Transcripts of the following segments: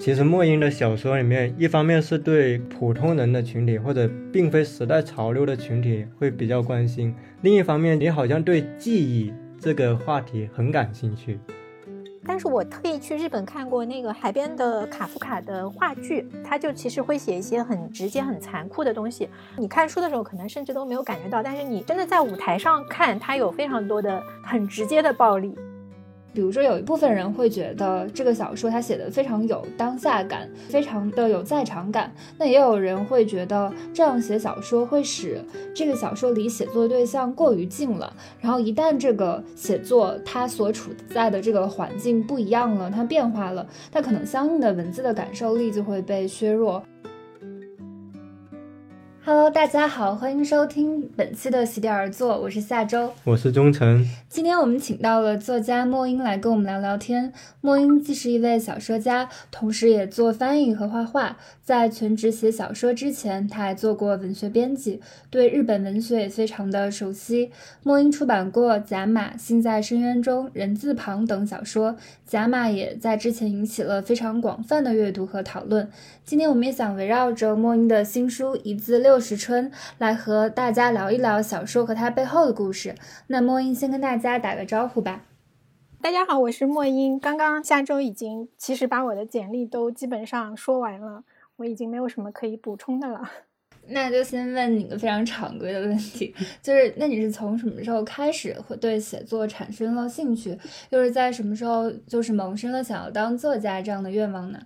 其实莫因的小说里面，一方面是对普通人的群体或者并非时代潮流的群体会比较关心，另一方面你好像对记忆这个话题很感兴趣。但是我特意去日本看过那个海边的卡夫卡的话剧，他就其实会写一些很直接、很残酷的东西。你看书的时候可能甚至都没有感觉到，但是你真的在舞台上看，他有非常多的很直接的暴力。比如说，有一部分人会觉得这个小说他写的非常有当下感，非常的有在场感。那也有人会觉得这样写小说会使这个小说离写作对象过于近了。然后一旦这个写作它所处在的这个环境不一样了，它变化了，它可能相应的文字的感受力就会被削弱。Hello，大家好，欢迎收听本期的席地而坐，我是夏周，我是忠诚。今天我们请到了作家莫英来跟我们聊聊天。莫英既是一位小说家，同时也做翻译和画画。在全职写小说之前，他还做过文学编辑，对日本文学也非常的熟悉。莫英出版过《甲马》《心在深渊中》《人字旁》等小说，《甲马》也在之前引起了非常广泛的阅读和讨论。今天我们也想围绕着莫英的新书《一字六十春》来和大家聊一聊小说和它背后的故事。那莫英先跟大家打个招呼吧。大家好，我是莫英。刚刚下周已经其实把我的简历都基本上说完了。我已经没有什么可以补充的了，那就先问你个非常常规的问题，就是那你是从什么时候开始会对写作产生了兴趣？又是在什么时候就是萌生了想要当作家这样的愿望呢？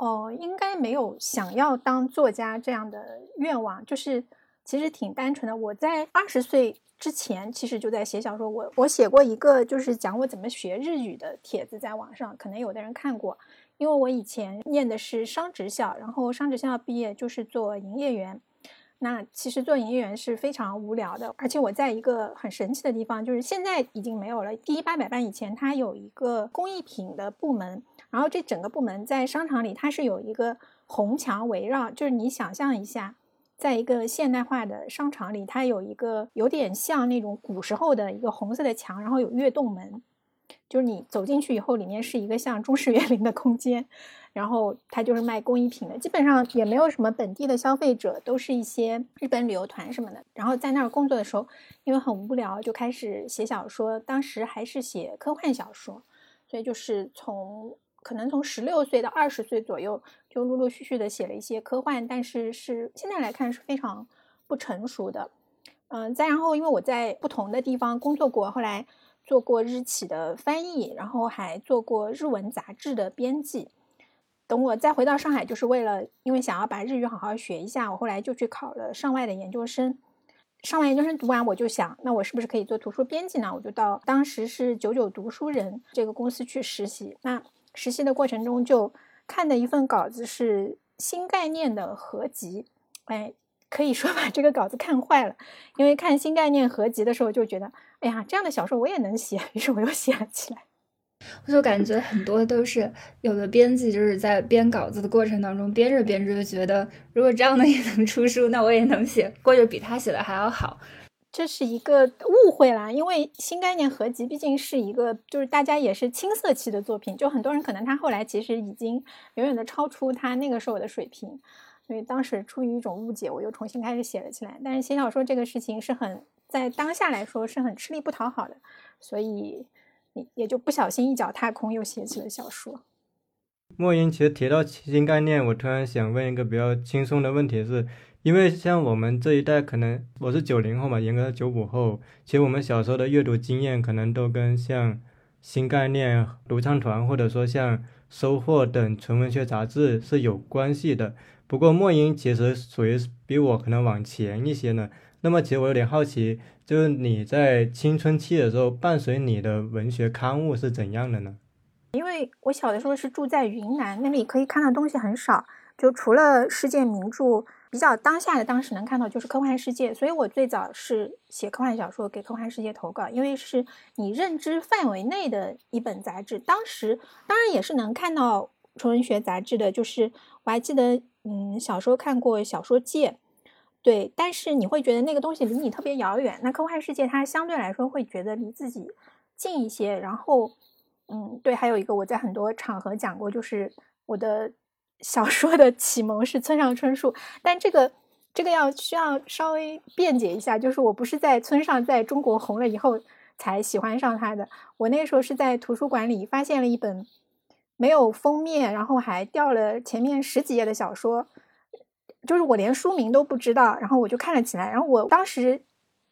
哦，应该没有想要当作家这样的愿望，就是其实挺单纯的。我在二十岁之前其实就在写小说，我我写过一个就是讲我怎么学日语的帖子，在网上可能有的人看过。因为我以前念的是商职校，然后商职校毕业就是做营业员。那其实做营业员是非常无聊的，而且我在一个很神奇的地方，就是现在已经没有了。第一八百班以前，它有一个工艺品的部门，然后这整个部门在商场里，它是有一个红墙围绕。就是你想象一下，在一个现代化的商场里，它有一个有点像那种古时候的一个红色的墙，然后有跃动门。就是你走进去以后，里面是一个像中式园林的空间，然后它就是卖工艺品的，基本上也没有什么本地的消费者，都是一些日本旅游团什么的。然后在那儿工作的时候，因为很无聊，就开始写小说。当时还是写科幻小说，所以就是从可能从十六岁到二十岁左右，就陆陆续续的写了一些科幻，但是是现在来看是非常不成熟的。嗯，再然后因为我在不同的地方工作过，后来。做过日企的翻译，然后还做过日文杂志的编辑。等我再回到上海，就是为了因为想要把日语好好学一下，我后来就去考了上外的研究生。上外研究生读完，我就想，那我是不是可以做图书编辑呢？我就到当时是九九读书人这个公司去实习。那实习的过程中，就看的一份稿子是新概念的合集，哎。可以说把这个稿子看坏了，因为看新概念合集的时候就觉得，哎呀，这样的小说我也能写，于是我又写了起来。我就感觉很多都是有的编辑就是在编稿子的过程当中编着编着就觉得，如果这样的 也能出书，那我也能写，或者比他写的还要好。这是一个误会啦，因为新概念合集毕竟是一个就是大家也是青涩期的作品，就很多人可能他后来其实已经远远的超出他那个时候的水平。所以当时出于一种误解，我又重新开始写了起来。但是写小说这个事情是很在当下来说是很吃力不讨好的，所以也也就不小心一脚踏空，又写起了小说。莫言其实提到新概念，我突然想问一个比较轻松的问题，是因为像我们这一代，可能我是九零后嘛，严格九五后，其实我们小时候的阅读经验可能都跟像新概念、独唱团，或者说像收获等纯文学杂志是有关系的。不过莫英其实属于比我可能往前一些呢。那么其实我有点好奇，就是你在青春期的时候，伴随你的文学刊物是怎样的呢？因为我小的时候是住在云南，那里可以看到东西很少，就除了世界名著，比较当下的当时能看到就是科幻世界。所以我最早是写科幻小说给科幻世界投稿，因为是你认知范围内的一本杂志。当时当然也是能看到纯文学杂志的，就是我还记得。嗯，小时候看过小说界，对，但是你会觉得那个东西离你特别遥远。那科幻世界它相对来说会觉得离自己近一些。然后，嗯，对，还有一个我在很多场合讲过，就是我的小说的启蒙是村上春树，但这个这个要需要稍微辩解一下，就是我不是在村上在中国红了以后才喜欢上他的，我那时候是在图书馆里发现了一本没有封面，然后还掉了前面十几页的小说，就是我连书名都不知道，然后我就看了起来，然后我当时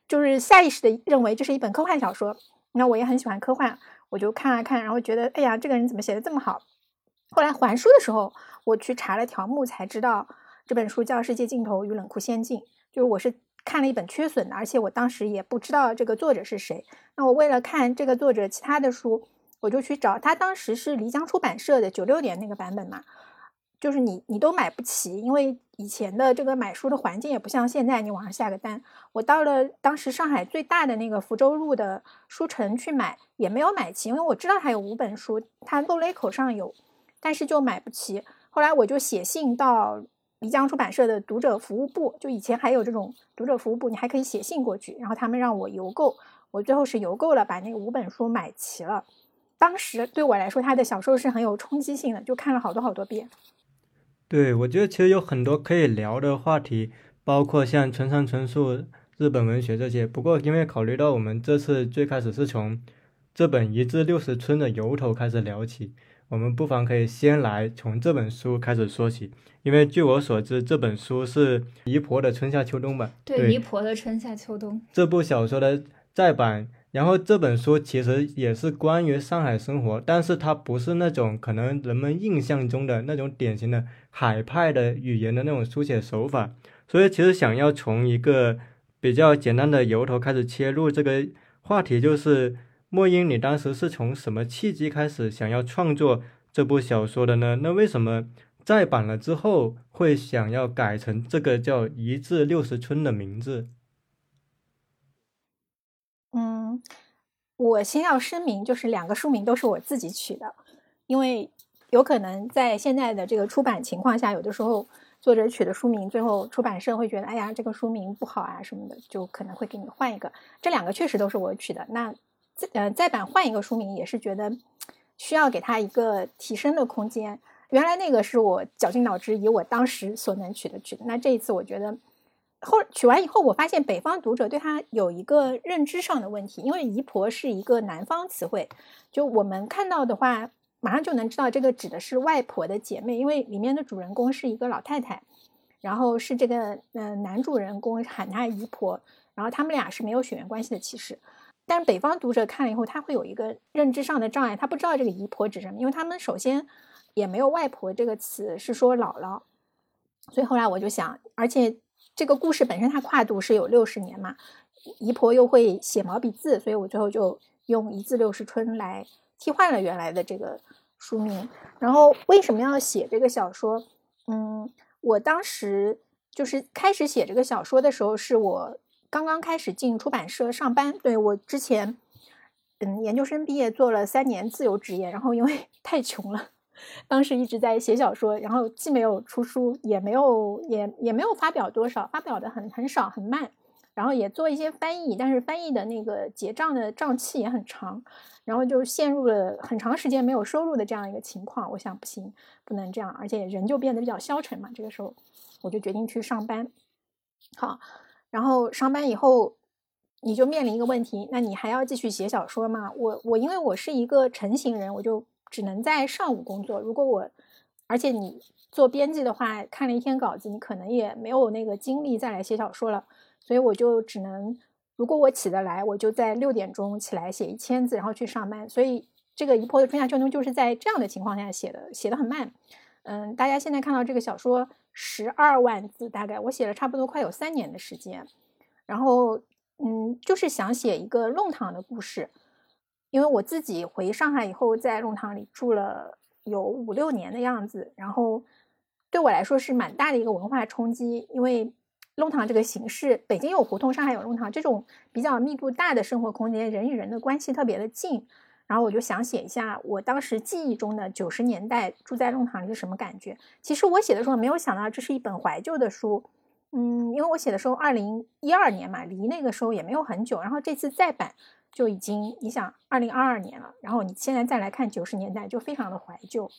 就是下意识的认为这是一本科幻小说，那我也很喜欢科幻，我就看了看，然后觉得哎呀，这个人怎么写的这么好？后来还书的时候，我去查了条目，才知道这本书叫《世界尽头与冷酷仙境》。就是我是看了一本缺损的，而且我当时也不知道这个作者是谁。那我为了看这个作者其他的书，我就去找他。当时是漓江出版社的九六年那个版本嘛，就是你你都买不起，因为以前的这个买书的环境也不像现在，你网上下个单。我到了当时上海最大的那个福州路的书城去买，也没有买齐，因为我知道他有五本书，他漏雷口上有。但是就买不齐，后来我就写信到漓江出版社的读者服务部，就以前还有这种读者服务部，你还可以写信过去，然后他们让我邮购，我最后是邮购了，把那五本书买齐了。当时对我来说，他的小说是很有冲击性的，就看了好多好多遍。对，我觉得其实有很多可以聊的话题，包括像村上春树、日本文学这些。不过因为考虑到我们这次最开始是从这本《一至六十村》的由头开始聊起。我们不妨可以先来从这本书开始说起，因为据我所知，这本书是姨婆的春夏秋冬吧？对，姨婆的春夏秋冬这部小说的再版。然后这本书其实也是关于上海生活，但是它不是那种可能人们印象中的那种典型的海派的语言的那种书写手法。所以其实想要从一个比较简单的由头开始切入这个话题，就是。莫英，你当时是从什么契机开始想要创作这部小说的呢？那为什么再版了之后会想要改成这个叫《一至六十村》的名字？我先要声明，就是两个书名都是我自己取的，因为有可能在现在的这个出版情况下，有的时候作者取的书名，最后出版社会觉得，哎呀，这个书名不好啊什么的，就可能会给你换一个。这两个确实都是我取的，那。再呃再版换一个书名也是觉得需要给他一个提升的空间。原来那个是我绞尽脑汁以我当时所能取的取的。那这一次我觉得后取完以后，我发现北方读者对他有一个认知上的问题，因为姨婆是一个南方词汇，就我们看到的话，马上就能知道这个指的是外婆的姐妹，因为里面的主人公是一个老太太，然后是这个嗯男主人公喊她姨婆，然后他们俩是没有血缘关系的，其实。但是北方读者看了以后，他会有一个认知上的障碍，他不知道这个姨婆指什么，因为他们首先也没有外婆这个词，是说姥姥。所以后来我就想，而且这个故事本身它跨度是有六十年嘛，姨婆又会写毛笔字，所以我最后就用一字六十春来替换了原来的这个书名。然后为什么要写这个小说？嗯，我当时就是开始写这个小说的时候，是我。刚刚开始进出版社上班，对我之前，嗯，研究生毕业做了三年自由职业，然后因为 太穷了，当时一直在写小说，然后既没有出书，也没有也也没有发表多少，发表的很很少很慢，然后也做一些翻译，但是翻译的那个结账的账期也很长，然后就陷入了很长时间没有收入的这样一个情况。我想不行，不能这样，而且人就变得比较消沉嘛。这个时候，我就决定去上班。好。然后上班以后，你就面临一个问题，那你还要继续写小说吗？我我因为我是一个成型人，我就只能在上午工作。如果我，而且你做编辑的话，看了一天稿子，你可能也没有那个精力再来写小说了。所以我就只能，如果我起得来，我就在六点钟起来写一千字，然后去上班。所以这个《一坡的春夏秋冬》就是在这样的情况下写的，写的很慢。嗯，大家现在看到这个小说。十二万字，大概我写了差不多快有三年的时间，然后，嗯，就是想写一个弄堂的故事，因为我自己回上海以后，在弄堂里住了有五六年的样子，然后对我来说是蛮大的一个文化冲击，因为弄堂这个形式，北京有胡同，上海有弄堂，这种比较密度大的生活空间，人与人的关系特别的近。然后我就想写一下我当时记忆中的九十年代住在弄堂里是什么感觉。其实我写的时候没有想到这是一本怀旧的书，嗯，因为我写的时候二零一二年嘛，离那个时候也没有很久。然后这次再版就已经你想二零二二年了，然后你现在再来看九十年代就非常的怀旧。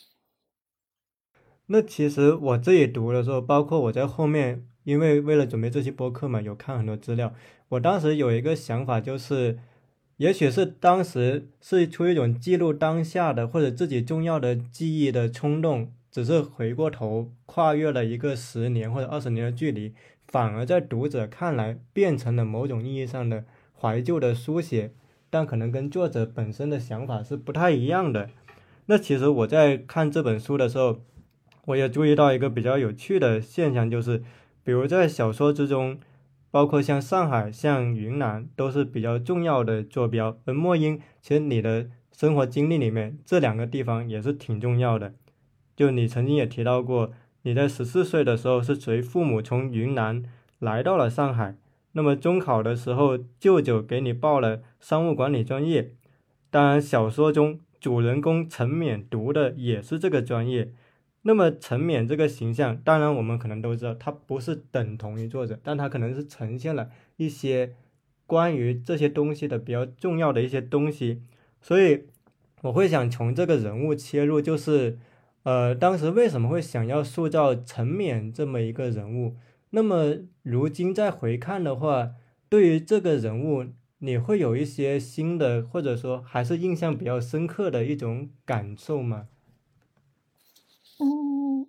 那其实我自己读的时候，包括我在后面，因为为了准备这期播客嘛，有看很多资料。我当时有一个想法，就是也许是当时是出于一种记录当下的或者自己重要的记忆的冲动，只是回过头跨越了一个十年或者二十年的距离，反而在读者看来变成了某种意义上的怀旧的书写，但可能跟作者本身的想法是不太一样的。那其实我在看这本书的时候。我也注意到一个比较有趣的现象，就是，比如在小说之中，包括像上海、像云南，都是比较重要的坐标。而莫英，其实你的生活经历里面，这两个地方也是挺重要的。就你曾经也提到过，你在十四岁的时候是随父母从云南来到了上海。那么中考的时候，舅舅给你报了商务管理专业。当然，小说中主人公陈冕读的也是这个专业。那么陈冕这个形象，当然我们可能都知道，他不是等同于作者，但他可能是呈现了一些关于这些东西的比较重要的一些东西，所以我会想从这个人物切入，就是，呃，当时为什么会想要塑造陈冕这么一个人物？那么如今再回看的话，对于这个人物，你会有一些新的，或者说还是印象比较深刻的一种感受吗？嗯，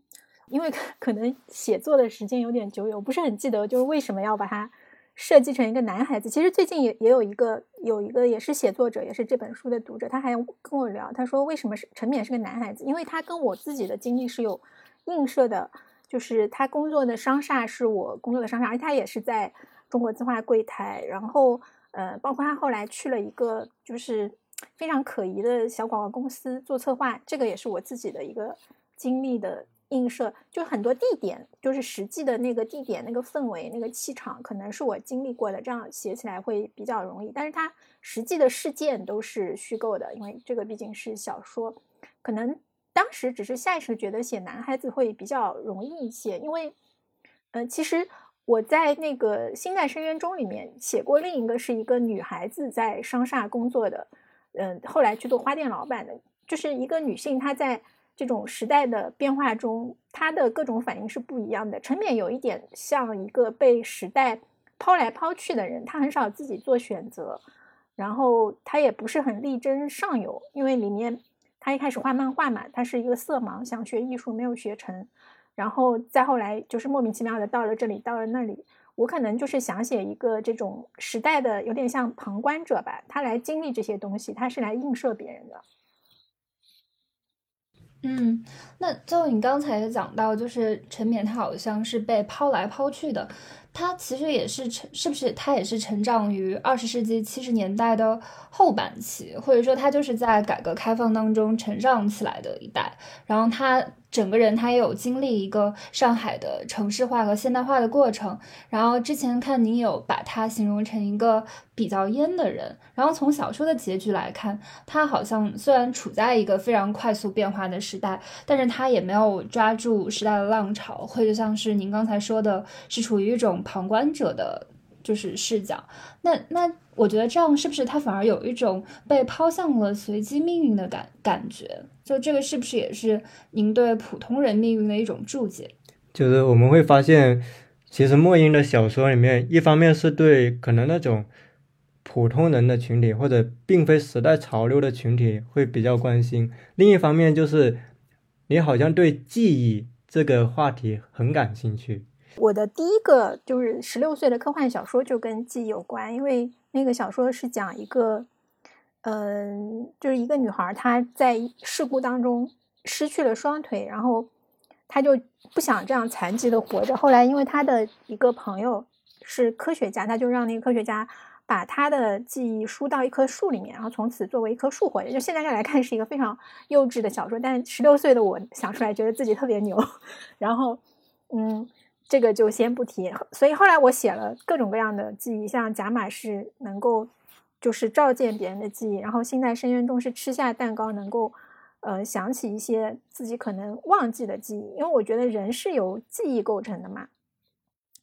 因为可能写作的时间有点久远，不是很记得，就是为什么要把它设计成一个男孩子。其实最近也也有一个有一个也是写作者，也是这本书的读者，他还跟我聊，他说为什么是陈冕是个男孩子？因为他跟我自己的经历是有映射的，就是他工作的商厦是我工作的商厦，而他也是在中国字画柜台，然后呃，包括他后来去了一个就是非常可疑的小广告公司做策划，这个也是我自己的一个。经历的映射，就很多地点，就是实际的那个地点、那个氛围、那个气场，可能是我经历过的，这样写起来会比较容易。但是他实际的事件都是虚构的，因为这个毕竟是小说，可能当时只是下意识觉得写男孩子会比较容易一些。因为，嗯，其实我在那个《心在深渊中》里面写过另一个是一个女孩子在商厦工作的，嗯，后来去做花店老板的，就是一个女性，她在。这种时代的变化中，他的各种反应是不一样的。陈冕有一点像一个被时代抛来抛去的人，他很少自己做选择，然后他也不是很力争上游，因为里面他一开始画漫画嘛，他是一个色盲，想学艺术没有学成，然后再后来就是莫名其妙的到了这里，到了那里。我可能就是想写一个这种时代的，有点像旁观者吧，他来经历这些东西，他是来映射别人的。嗯，那最后你刚才讲到，就是陈冕他好像是被抛来抛去的，他其实也是成，是不是他也是成长于二十世纪七十年代的后半期，或者说他就是在改革开放当中成长起来的一代，然后他。整个人他也有经历一个上海的城市化和现代化的过程，然后之前看您有把他形容成一个比较烟的人，然后从小说的结局来看，他好像虽然处在一个非常快速变化的时代，但是他也没有抓住时代的浪潮，或者像是您刚才说的，是处于一种旁观者的。就是视角，那那我觉得这样是不是他反而有一种被抛向了随机命运的感感觉？就这个是不是也是您对普通人命运的一种注解？就是我们会发现，其实莫英的小说里面，一方面是对可能那种普通人的群体或者并非时代潮流的群体会比较关心，另一方面就是你好像对记忆这个话题很感兴趣。我的第一个就是十六岁的科幻小说就跟记忆有关，因为那个小说是讲一个，嗯，就是一个女孩她在事故当中失去了双腿，然后她就不想这样残疾的活着。后来因为她的一个朋友是科学家，他就让那个科学家把她的记忆输到一棵树里面，然后从此作为一棵树活着。就现在来看是一个非常幼稚的小说，但十六岁的我想出来觉得自己特别牛。然后，嗯。这个就先不提，所以后来我写了各种各样的记忆，像甲马是能够就是照见别人的记忆，然后心在深渊中是吃下蛋糕能够呃想起一些自己可能忘记的记忆，因为我觉得人是由记忆构成的嘛，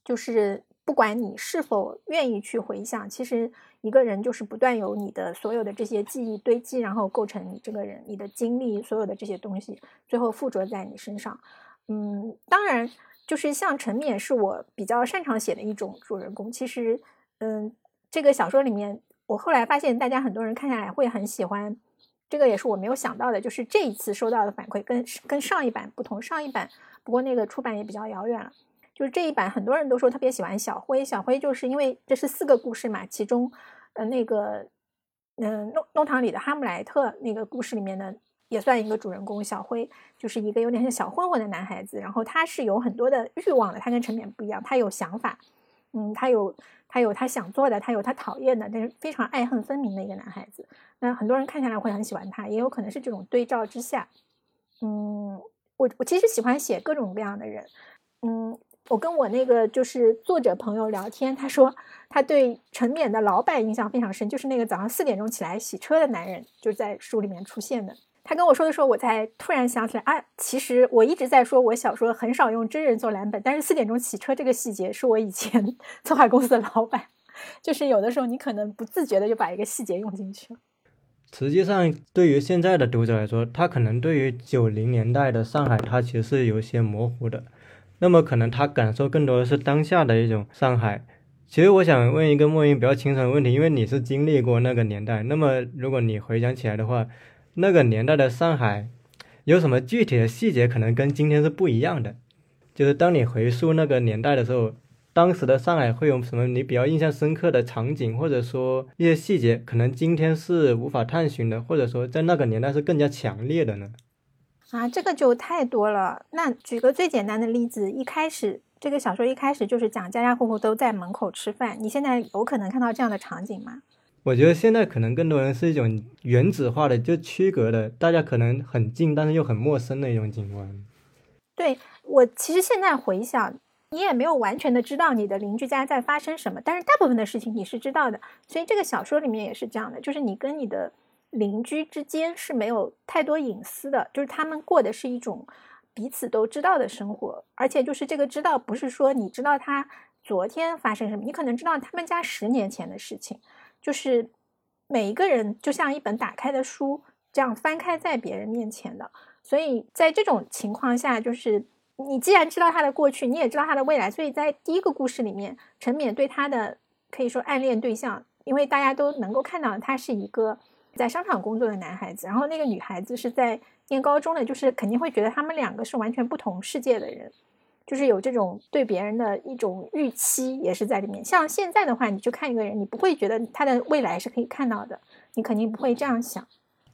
就是不管你是否愿意去回想，其实一个人就是不断有你的所有的这些记忆堆积，然后构成你这个人，你的经历所有的这些东西最后附着在你身上。嗯，当然，就是像陈冕是我比较擅长写的一种主人公。其实，嗯，这个小说里面，我后来发现大家很多人看下来会很喜欢。这个也是我没有想到的，就是这一次收到的反馈跟跟上一版不同。上一版不过那个出版也比较遥远了，就是这一版很多人都说特别喜欢小辉。小辉就是因为这是四个故事嘛，其中呃那个嗯弄弄堂里的哈姆莱特那个故事里面呢也算一个主人公。小辉就是一个有点像小混混的男孩子，然后他是有很多的欲望的，他跟陈冕不一样，他有想法，嗯，他有。他有他想做的，他有他讨厌的，但是非常爱恨分明的一个男孩子。那很多人看下来会很喜欢他，也有可能是这种对照之下。嗯，我我其实喜欢写各种各样的人。嗯，我跟我那个就是作者朋友聊天，他说他对陈冕的老板印象非常深，就是那个早上四点钟起来洗车的男人，就在书里面出现的。他跟我说的时候，我才突然想起来啊，其实我一直在说，我小说很少用真人做蓝本，但是四点钟洗车这个细节是我以前 策划公司的老板，就是有的时候你可能不自觉的就把一个细节用进去了。实际上，对于现在的读者来说，他可能对于九零年代的上海，他其实是有些模糊的，那么可能他感受更多的是当下的一种上海。其实我想问一个莫言比较清楚的问题，因为你是经历过那个年代，那么如果你回想起来的话。那个年代的上海，有什么具体的细节可能跟今天是不一样的？就是当你回溯那个年代的时候，当时的上海会有什么你比较印象深刻的场景，或者说一些细节，可能今天是无法探寻的，或者说在那个年代是更加强烈的呢？啊，这个就太多了。那举个最简单的例子，一开始这个小说一开始就是讲家家户户都在门口吃饭，你现在有可能看到这样的场景吗？我觉得现在可能更多人是一种原子化的，就区隔的，大家可能很近，但是又很陌生的一种景观。对我其实现在回想，你也没有完全的知道你的邻居家在发生什么，但是大部分的事情你是知道的。所以这个小说里面也是这样的，就是你跟你的邻居之间是没有太多隐私的，就是他们过的是一种彼此都知道的生活，而且就是这个知道不是说你知道他昨天发生什么，你可能知道他们家十年前的事情。就是每一个人就像一本打开的书，这样翻开在别人面前的。所以在这种情况下，就是你既然知道他的过去，你也知道他的未来。所以在第一个故事里面，陈冕对他的可以说暗恋对象，因为大家都能够看到他是一个在商场工作的男孩子，然后那个女孩子是在念高中的，就是肯定会觉得他们两个是完全不同世界的人。就是有这种对别人的一种预期，也是在里面。像现在的话，你去看一个人，你不会觉得他的未来是可以看到的，你肯定不会这样想。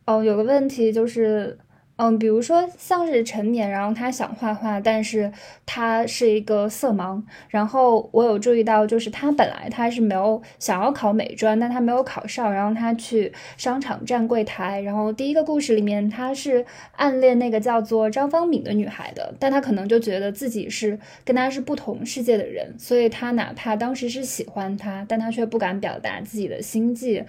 哦，有个问题就是。嗯，比如说像是陈冕，然后他想画画，但是他是一个色盲。然后我有注意到，就是他本来他是没有想要考美专，但他没有考上，然后他去商场站柜台。然后第一个故事里面，他是暗恋那个叫做张方敏的女孩的，但他可能就觉得自己是跟他是不同世界的人，所以他哪怕当时是喜欢他，但他却不敢表达自己的心迹。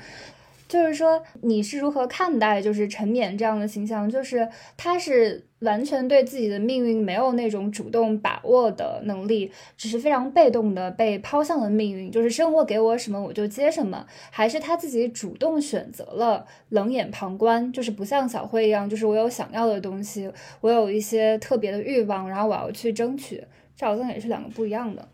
就是说，你是如何看待就是陈冕这样的形象？就是他是完全对自己的命运没有那种主动把握的能力，只是非常被动的被抛向了命运。就是生活给我什么我就接什么，还是他自己主动选择了冷眼旁观？就是不像小慧一样，就是我有想要的东西，我有一些特别的欲望，然后我要去争取。这好像也是两个不一样的。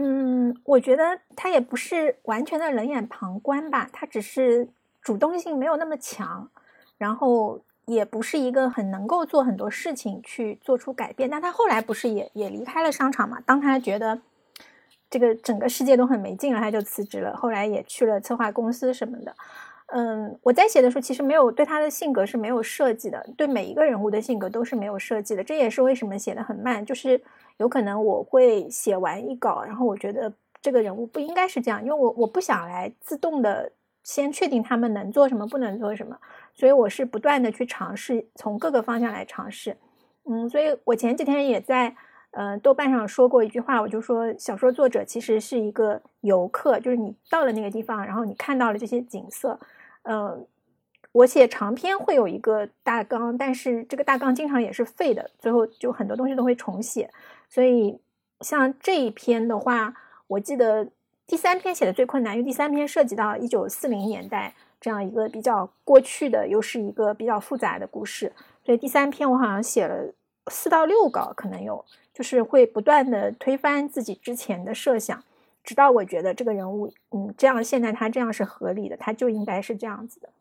嗯，我觉得他也不是完全的冷眼旁观吧，他只是主动性没有那么强，然后也不是一个很能够做很多事情去做出改变。但他后来不是也也离开了商场嘛？当他觉得这个整个世界都很没劲了，他就辞职了，后来也去了策划公司什么的。嗯，我在写的时候其实没有对他的性格是没有设计的，对每一个人物的性格都是没有设计的，这也是为什么写的很慢，就是。有可能我会写完一稿，然后我觉得这个人物不应该是这样，因为我我不想来自动的先确定他们能做什么，不能做什么，所以我是不断的去尝试，从各个方向来尝试。嗯，所以我前几天也在呃豆瓣上说过一句话，我就说小说作者其实是一个游客，就是你到了那个地方，然后你看到了这些景色。嗯，我写长篇会有一个大纲，但是这个大纲经常也是废的，最后就很多东西都会重写。所以，像这一篇的话，我记得第三篇写的最困难，因为第三篇涉及到一九四零年代这样一个比较过去的，又是一个比较复杂的故事。所以第三篇我好像写了四到六稿可能有，就是会不断的推翻自己之前的设想，直到我觉得这个人物，嗯，这样现在他这样是合理的，他就应该是这样子的。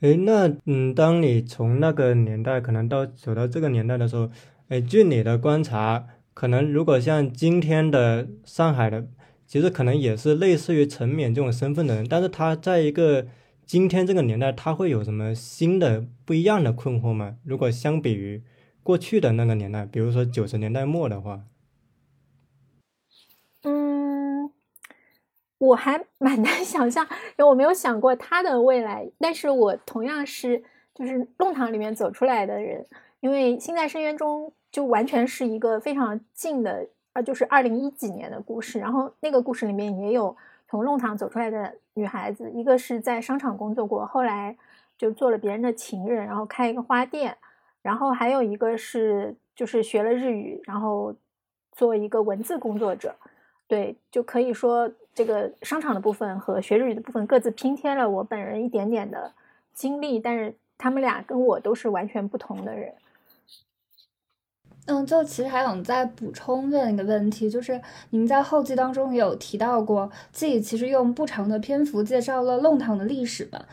诶，那嗯，当你从那个年代可能到走到这个年代的时候，诶，据你的观察，可能如果像今天的上海的，其实可能也是类似于陈冕这种身份的人，但是他在一个今天这个年代，他会有什么新的不一样的困惑吗？如果相比于过去的那个年代，比如说九十年代末的话，嗯，我还蛮难想象，因为我没有想过他的未来。但是我同样是就是弄堂里面走出来的人，因为《心在深渊》中就完全是一个非常近的，呃，就是二零一几年的故事。然后那个故事里面也有从弄堂走出来的女孩子，一个是在商场工作过，后来就做了别人的情人，然后开一个花店。然后还有一个是，就是学了日语，然后做一个文字工作者，对，就可以说这个商场的部分和学日语的部分各自拼贴了我本人一点点的经历，但是他们俩跟我都是完全不同的人。嗯，就其实还想再补充问一个问题，就是您在后记当中也有提到过，自己其实用不长的篇幅介绍了弄堂的历史吧。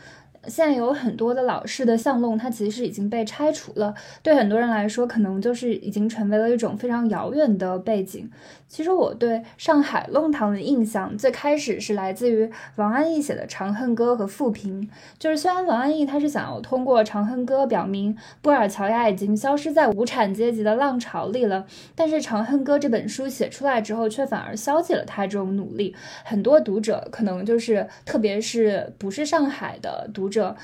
现在有很多的老式的巷弄，它其实已经被拆除了。对很多人来说，可能就是已经成为了一种非常遥远的背景。其实我对上海弄堂的印象，最开始是来自于王安忆写的《长恨歌》和《富平》。就是虽然王安忆他是想要通过《长恨歌》表明布尔乔亚已经消失在无产阶级的浪潮里了，但是《长恨歌》这本书写出来之后，却反而消解了他这种努力。很多读者可能就是，特别是不是上海的读者。者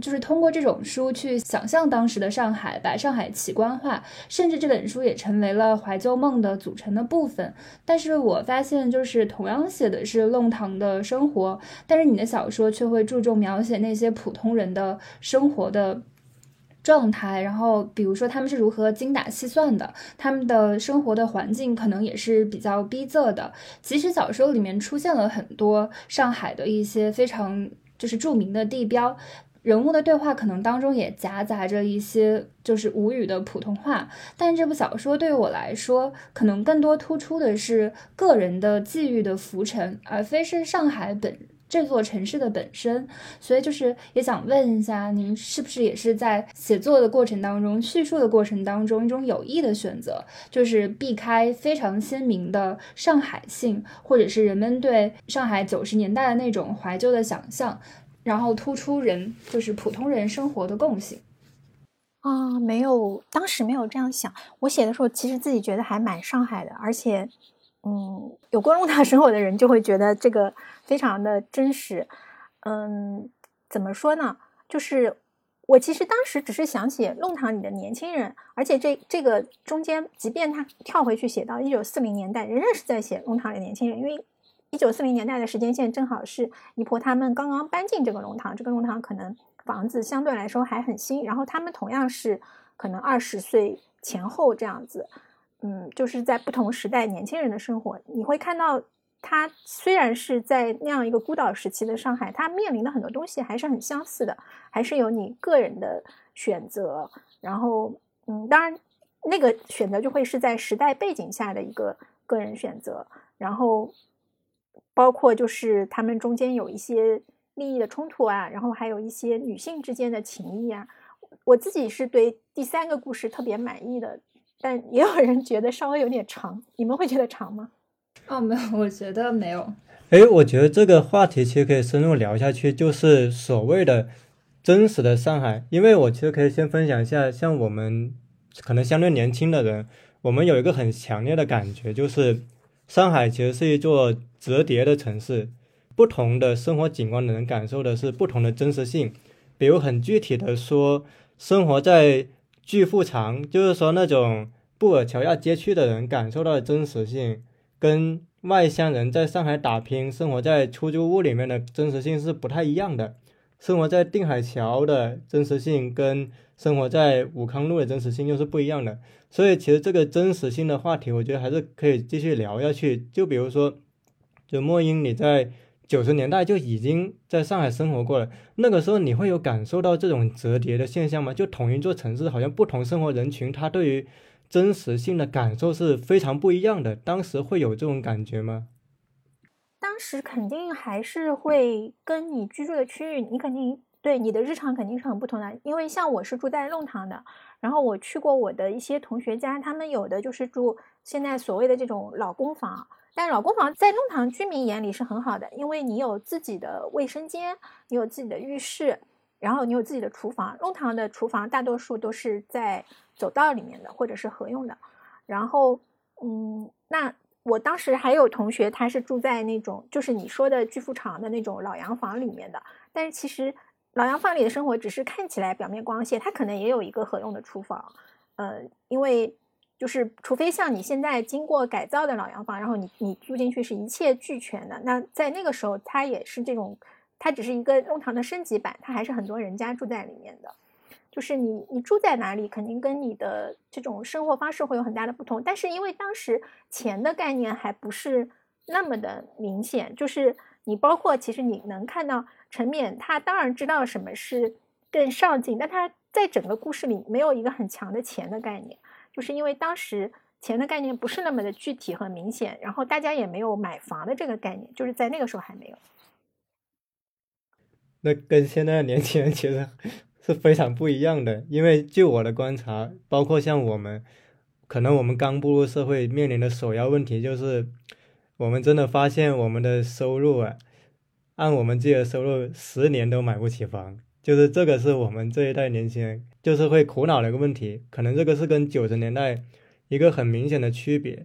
就是通过这种书去想象当时的上海，把上海奇观化，甚至这本书也成为了怀旧梦的组成的部分。但是我发现，就是同样写的是弄堂的生活，但是你的小说却会注重描写那些普通人的生活的状态，然后比如说他们是如何精打细算的，他们的生活的环境可能也是比较逼仄的。即使小说里面出现了很多上海的一些非常就是著名的地标。人物的对话可能当中也夹杂着一些就是无语的普通话，但这部小说对于我来说，可能更多突出的是个人的际遇的浮沉，而非是上海本这座城市的本身。所以就是也想问一下，您是不是也是在写作的过程当中、叙述的过程当中一种有意的选择，就是避开非常鲜明的上海性，或者是人们对上海九十年代的那种怀旧的想象。然后突出人就是普通人生活的共性啊，没有，当时没有这样想。我写的时候，其实自己觉得还蛮上海的，而且，嗯，有过弄堂生活的人就会觉得这个非常的真实。嗯，怎么说呢？就是我其实当时只是想写弄堂里的年轻人，而且这这个中间，即便他跳回去写到一九四零年代，仍然是在写弄堂里的年轻人，因为。一九四零年代的时间线正好是姨婆他们刚刚搬进这个弄堂，这个弄堂可能房子相对来说还很新，然后他们同样是可能二十岁前后这样子，嗯，就是在不同时代年轻人的生活，你会看到他虽然是在那样一个孤岛时期的上海，他面临的很多东西还是很相似的，还是有你个人的选择，然后嗯，当然那个选择就会是在时代背景下的一个个人选择，然后。包括就是他们中间有一些利益的冲突啊，然后还有一些女性之间的情谊啊。我自己是对第三个故事特别满意的，但也有人觉得稍微有点长。你们会觉得长吗？哦，没有，我觉得没有。哎，我觉得这个话题其实可以深入聊下去，就是所谓的真实的上海。因为我其实可以先分享一下，像我们可能相对年轻的人，我们有一个很强烈的感觉，就是上海其实是一座。折叠的城市，不同的生活景观的人感受的是不同的真实性。比如很具体的说，生活在巨富长，就是说那种布尔乔亚街区的人感受到的真实性，跟外乡人在上海打拼、生活在出租屋里面的真实性是不太一样的。生活在定海桥的真实性，跟生活在武康路的真实性又是不一样的。所以，其实这个真实性的话题，我觉得还是可以继续聊下去。就比如说。就莫英，你在九十年代就已经在上海生活过了，那个时候你会有感受到这种折叠的现象吗？就同一座城市，好像不同生活人群，他对于真实性的感受是非常不一样的。当时会有这种感觉吗？当时肯定还是会跟你居住的区域，你肯定对你的日常肯定是很不同的。因为像我是住在弄堂的，然后我去过我的一些同学家，他们有的就是住现在所谓的这种老公房。但老公房在弄堂居民眼里是很好的，因为你有自己的卫生间，你有自己的浴室，然后你有自己的厨房。弄堂的厨房大多数都是在走道里面的，或者是合用的。然后，嗯，那我当时还有同学，他是住在那种就是你说的巨富场的那种老洋房里面的。但是其实老洋房里的生活只是看起来表面光鲜，它可能也有一个合用的厨房。呃，因为。就是，除非像你现在经过改造的老洋房，然后你你住进去是一切俱全的，那在那个时候，它也是这种，它只是一个弄堂的升级版，它还是很多人家住在里面的。就是你你住在哪里，肯定跟你的这种生活方式会有很大的不同。但是因为当时钱的概念还不是那么的明显，就是你包括其实你能看到陈冕，他当然知道什么是更上进，但他在整个故事里没有一个很强的钱的概念。就是因为当时钱的概念不是那么的具体和明显，然后大家也没有买房的这个概念，就是在那个时候还没有。那跟现在的年轻人其实是非常不一样的，因为就我的观察，包括像我们，可能我们刚步入社会面临的首要问题就是，我们真的发现我们的收入啊，按我们自己的收入，十年都买不起房。就是这个是我们这一代年轻人就是会苦恼的一个问题，可能这个是跟九十年代一个很明显的区别。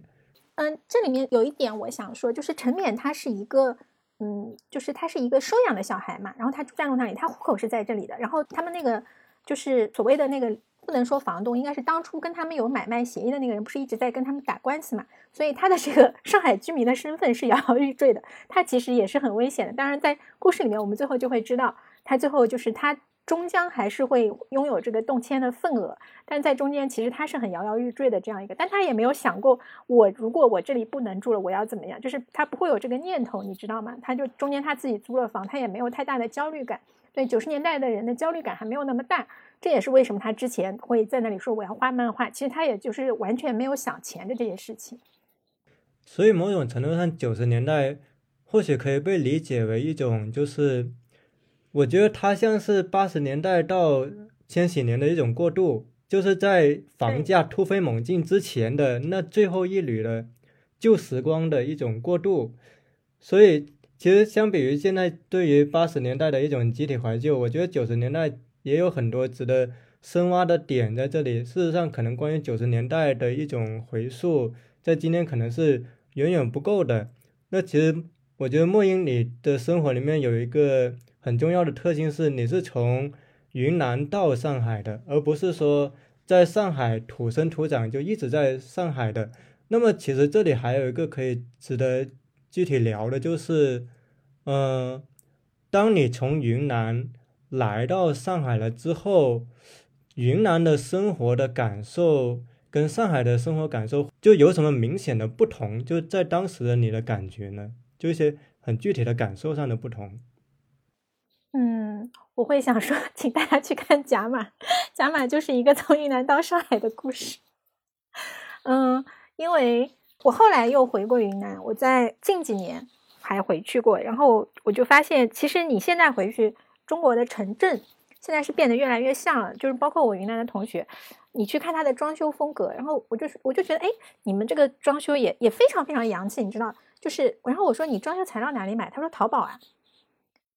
嗯，这里面有一点我想说，就是陈冕他是一个，嗯，就是他是一个收养的小孩嘛，然后他住在弄堂里，他户口是在这里的，然后他们那个就是所谓的那个不能说房东，应该是当初跟他们有买卖协议的那个人，不是一直在跟他们打官司嘛，所以他的这个 上海居民的身份是摇摇欲坠的，他其实也是很危险的。当然，在故事里面，我们最后就会知道。他最后就是他终将还是会拥有这个动迁的份额，但在中间其实他是很摇摇欲坠的这样一个，但他也没有想过我如果我这里不能住了，我要怎么样？就是他不会有这个念头，你知道吗？他就中间他自己租了房，他也没有太大的焦虑感。对九十年代的人的焦虑感还没有那么大，这也是为什么他之前会在那里说我要画漫画。其实他也就是完全没有想钱的这些事情。所以某种程度上，九十年代或许可以被理解为一种就是。我觉得它像是八十年代到千禧年的一种过渡，就是在房价突飞猛进之前的那最后一缕的旧时光的一种过渡。所以，其实相比于现在对于八十年代的一种集体怀旧，我觉得九十年代也有很多值得深挖的点在这里。事实上，可能关于九十年代的一种回溯，在今天可能是远远不够的。那其实，我觉得莫英你的生活里面有一个。很重要的特性是，你是从云南到上海的，而不是说在上海土生土长就一直在上海的。那么，其实这里还有一个可以值得具体聊的，就是，嗯，当你从云南来到上海了之后，云南的生活的感受跟上海的生活感受就有什么明显的不同？就在当时的你的感觉呢？就一些很具体的感受上的不同。嗯，我会想说，请大家去看《甲马》，《甲马》就是一个从云南到上海的故事。嗯，因为我后来又回过云南，我在近几年还回去过，然后我就发现，其实你现在回去，中国的城镇现在是变得越来越像了。就是包括我云南的同学，你去看他的装修风格，然后我就是我就觉得，哎，你们这个装修也也非常非常洋气，你知道？就是，然后我说你装修材料哪里买？他说淘宝啊。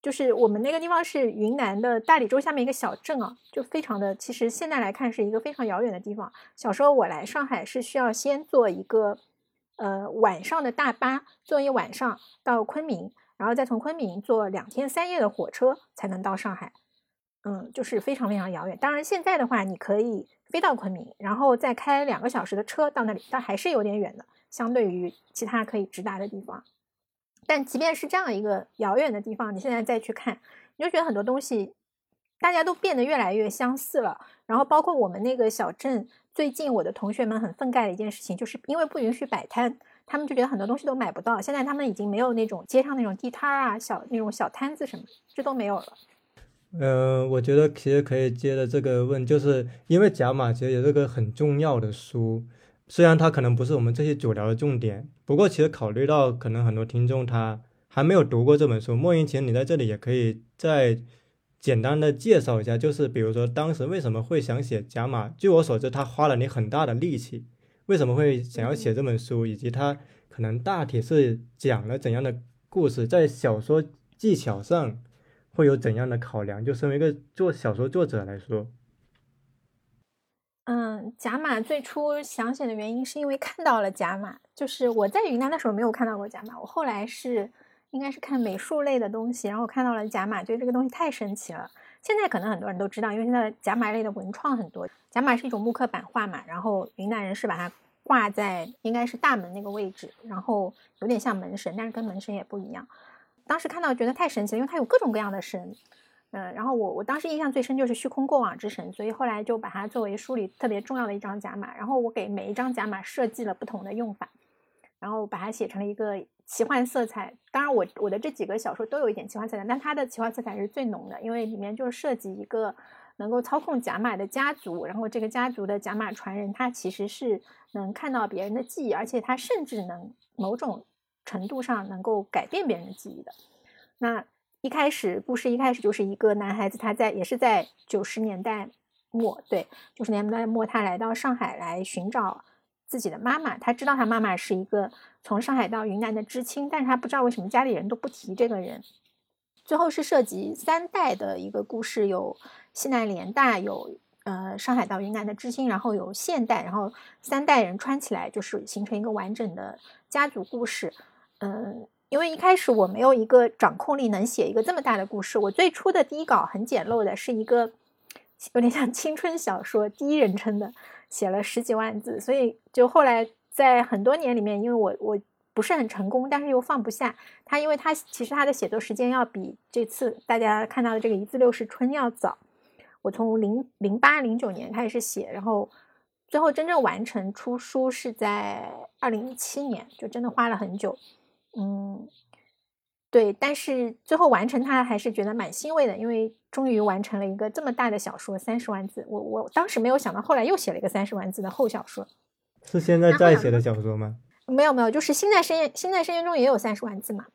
就是我们那个地方是云南的大理州下面一个小镇啊，就非常的，其实现在来看是一个非常遥远的地方。小时候我来上海是需要先坐一个呃晚上的大巴，坐一晚上到昆明，然后再从昆明坐两天三夜的火车才能到上海。嗯，就是非常非常遥远。当然现在的话，你可以飞到昆明，然后再开两个小时的车到那里，但还是有点远的，相对于其他可以直达的地方。但即便是这样一个遥远的地方，你现在再去看，你就觉得很多东西，大家都变得越来越相似了。然后包括我们那个小镇，最近我的同学们很愤慨的一件事情，就是因为不允许摆摊，他们就觉得很多东西都买不到。现在他们已经没有那种街上那种地摊啊、小那种小摊子什么，这都没有了。呃，我觉得其实可以接着这个问，就是因为甲马其实也是个很重要的书，虽然它可能不是我们这些主聊的重点，不过其实考虑到可能很多听众他还没有读过这本书，莫言，其实你在这里也可以再简单的介绍一下，就是比如说当时为什么会想写甲马？据我所知，他花了你很大的力气，为什么会想要写这本书，以及他可能大体是讲了怎样的故事，在小说技巧上。会有怎样的考量？就身为一个做小说作者来说，嗯，甲马最初想写的原因是因为看到了甲马，就是我在云南的时候没有看到过甲马，我后来是应该是看美术类的东西，然后我看到了甲马，觉得这个东西太神奇了。现在可能很多人都知道，因为现在甲马类的文创很多。甲马是一种木刻版画嘛，然后云南人是把它挂在应该是大门那个位置，然后有点像门神，但是跟门神也不一样。当时看到觉得太神奇了，因为它有各种各样的神，嗯，然后我我当时印象最深就是虚空过往之神，所以后来就把它作为书里特别重要的一张甲马，然后我给每一张甲马设计了不同的用法，然后把它写成了一个奇幻色彩。当然，我我的这几个小说都有一点奇幻色彩，但它的奇幻色彩是最浓的，因为里面就是涉及一个能够操控甲马的家族，然后这个家族的甲马传人他其实是能看到别人的记忆，而且他甚至能某种。程度上能够改变别人的记忆的。那一开始故事一开始就是一个男孩子，他在也是在九十年代末，对，九十年代末，他来到上海来寻找自己的妈妈。他知道他妈妈是一个从上海到云南的知青，但是他不知道为什么家里人都不提这个人。最后是涉及三代的一个故事，有西南联大，有呃上海到云南的知青，然后有现代，然后三代人穿起来就是形成一个完整的家族故事。嗯，因为一开始我没有一个掌控力，能写一个这么大的故事。我最初的第一稿很简陋的，是一个有点像青春小说，第一人称的，写了十几万字。所以就后来在很多年里面，因为我我不是很成功，但是又放不下他，因为他其实他的写作时间要比这次大家看到的这个一字六十春要早。我从零零八零九年开始写，然后最后真正完成出书是在二零一七年，就真的花了很久。嗯，对，但是最后完成它还是觉得蛮欣慰的，因为终于完成了一个这么大的小说，三十万字。我我当时没有想到，后来又写了一个三十万字的后小说。是现在在写的小说吗？没有没有，就是新在深渊，心在深渊中也有三十万字嘛，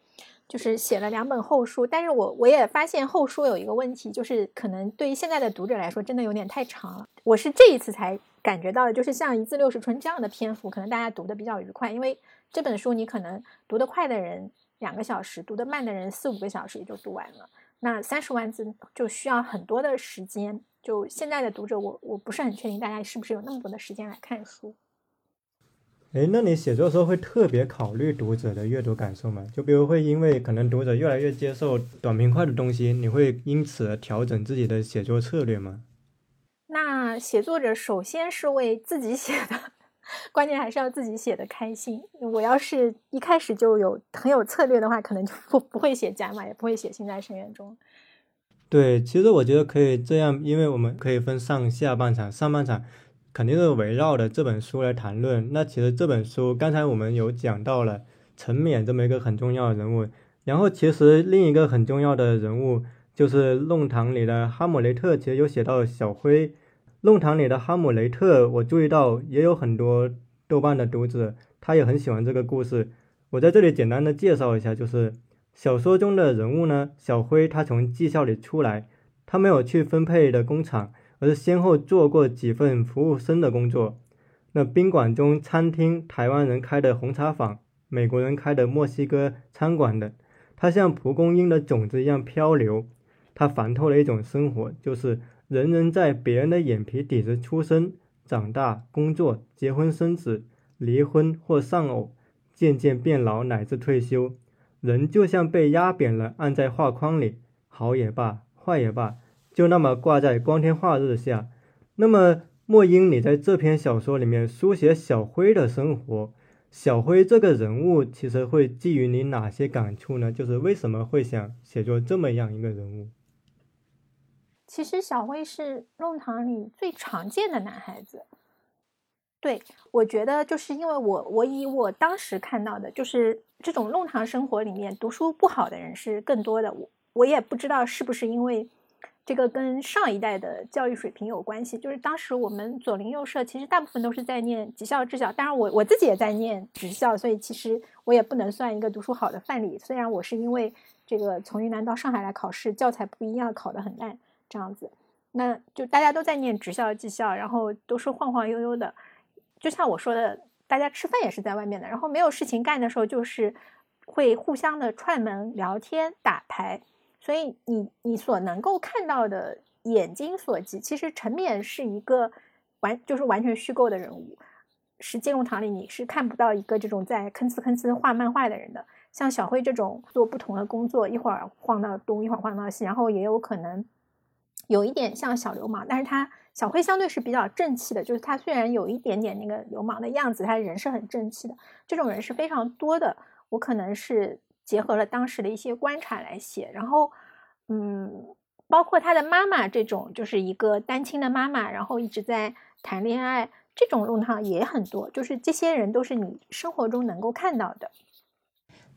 就是写了两本后书。但是我我也发现后书有一个问题，就是可能对于现在的读者来说，真的有点太长了。我是这一次才感觉到的，就是像一字六十春这样的篇幅，可能大家读的比较愉快，因为。这本书你可能读得快的人两个小时，读得慢的人四五个小时也就读完了。那三十万字就需要很多的时间。就现在的读者，我我不是很确定大家是不是有那么多的时间来看书。哎，那你写作的时候会特别考虑读者的阅读感受吗？就比如会因为可能读者越来越接受短平快的东西，你会因此调整自己的写作策略吗？那写作者首先是为自己写的。关键还是要自己写的开心。我要是一开始就有很有策略的话，可能就不不会写甲马，也不会写《心在深渊中》。对，其实我觉得可以这样，因为我们可以分上下半场。上半场肯定是围绕着这本书来谈论。那其实这本书刚才我们有讲到了陈冕这么一个很重要的人物，然后其实另一个很重要的人物就是弄堂里的哈姆雷特，其实有写到小辉。弄堂里的哈姆雷特，我注意到也有很多豆瓣的读者，他也很喜欢这个故事。我在这里简单的介绍一下，就是小说中的人物呢，小辉他从技校里出来，他没有去分配的工厂，而是先后做过几份服务生的工作。那宾馆中、餐厅、台湾人开的红茶坊、美国人开的墨西哥餐馆等，他像蒲公英的种子一样漂流。他烦透了一种生活，就是。人人在别人的眼皮底子出生、长大、工作、结婚、生子、离婚或丧偶，渐渐变老乃至退休，人就像被压扁了，按在画框里，好也罢，坏也罢，就那么挂在光天化日下。那么，莫英，你在这篇小说里面书写小辉的生活，小辉这个人物其实会寄予你哪些感触呢？就是为什么会想写作这么样一个人物？其实小辉是弄堂里最常见的男孩子，对，我觉得就是因为我我以我当时看到的，就是这种弄堂生活里面读书不好的人是更多的。我我也不知道是不是因为这个跟上一代的教育水平有关系。就是当时我们左邻右舍其实大部分都是在念技校、职校，当然我我自己也在念职校，所以其实我也不能算一个读书好的范例。虽然我是因为这个从云南到上海来考试，教材不一样，考得很烂这样子，那就大家都在念职校、技校，然后都是晃晃悠悠的。就像我说的，大家吃饭也是在外面的，然后没有事情干的时候，就是会互相的串门聊天、打牌。所以你你所能够看到的眼睛所及，其实陈冕是一个完就是完全虚构的人物。实际弄堂里你是看不到一个这种在吭哧吭哧画漫画的人的。像小辉这种做不同的工作，一会儿晃到东，一会儿晃到西，然后也有可能有一点像小流氓，但是他。小辉相对是比较正气的，就是他虽然有一点点那个流氓的样子，他人是很正气的。这种人是非常多的。我可能是结合了当时的一些观察来写，然后，嗯，包括他的妈妈这种，就是一个单亲的妈妈，然后一直在谈恋爱，这种弄堂也很多。就是这些人都是你生活中能够看到的。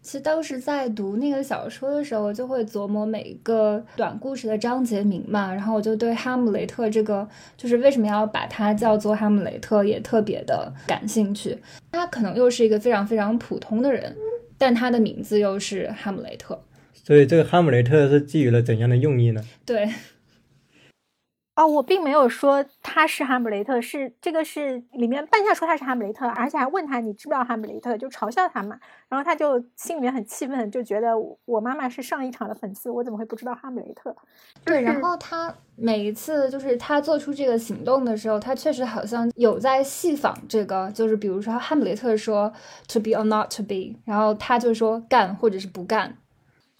其实当时在读那个小说的时候，就会琢磨每一个短故事的章节名嘛，然后我就对哈姆雷特这个，就是为什么要把它叫做哈姆雷特，也特别的感兴趣。他可能又是一个非常非常普通的人，但他的名字又是哈姆雷特，所以这个哈姆雷特是基于了怎样的用意呢？对。哦，我并没有说他是哈姆雷特，是这个是里面半夏说他是哈姆雷特，而且还问他你知不知道哈姆雷特，就嘲笑他嘛。然后他就心里面很气愤，就觉得我妈妈是上一场的粉丝，我怎么会不知道哈姆雷特？对，然后他每一次就是他做出这个行动的时候，他确实好像有在戏仿这个，就是比如说哈姆雷特说 to be or not to be，然后他就说干或者是不干，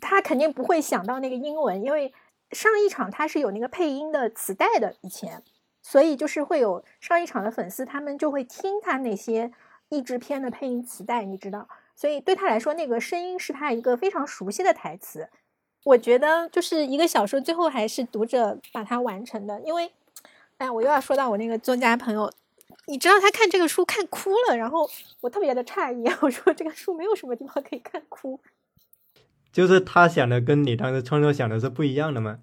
他肯定不会想到那个英文，因为。上一场他是有那个配音的磁带的，以前，所以就是会有上一场的粉丝，他们就会听他那些译制片的配音磁带，你知道，所以对他来说，那个声音是他一个非常熟悉的台词。我觉得就是一个小说最后还是读者把它完成的，因为，哎，我又要说到我那个作家朋友，你知道他看这个书看哭了，然后我特别的诧异，我说这个书没有什么地方可以看哭。就是他想的跟你当时创作想的是不一样的吗？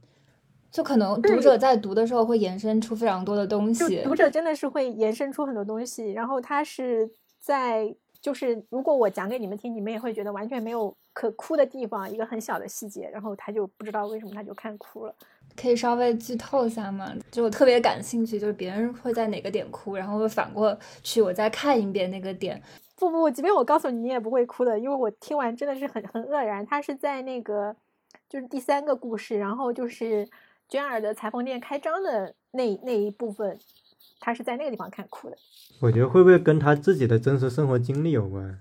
就可能读者在读的时候会延伸出非常多的东西。读者真的是会延伸出很多东西，然后他是在就是如果我讲给你们听，你们也会觉得完全没有可哭的地方，一个很小的细节，然后他就不知道为什么他就看哭了。可以稍微剧透一下吗？就我特别感兴趣，就是别人会在哪个点哭，然后反过去我再看一遍那个点。不不，即便我告诉你，你也不会哭的，因为我听完真的是很很愕然。他是在那个，就是第三个故事，然后就是娟儿的裁缝店开张的那那一部分，他是在那个地方看哭的。我觉得会不会跟他自己的真实生活经历有关？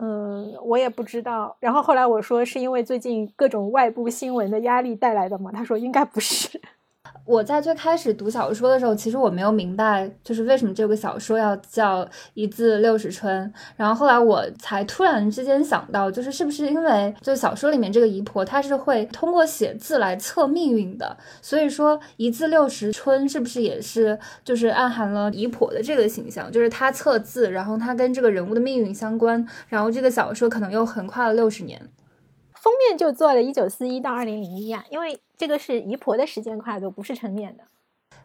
嗯，我也不知道。然后后来我说是因为最近各种外部新闻的压力带来的嘛，他说应该不是。我在最开始读小说的时候，其实我没有明白，就是为什么这个小说要叫一字六十春。然后后来我才突然之间想到，就是是不是因为就小说里面这个姨婆，她是会通过写字来测命运的，所以说一字六十春是不是也是就是暗含了姨婆的这个形象，就是她测字，然后她跟这个人物的命运相关，然后这个小说可能又横跨了六十年。封面就做了一九四一到二零零一啊，因为这个是姨婆的时间跨度，不是成年的。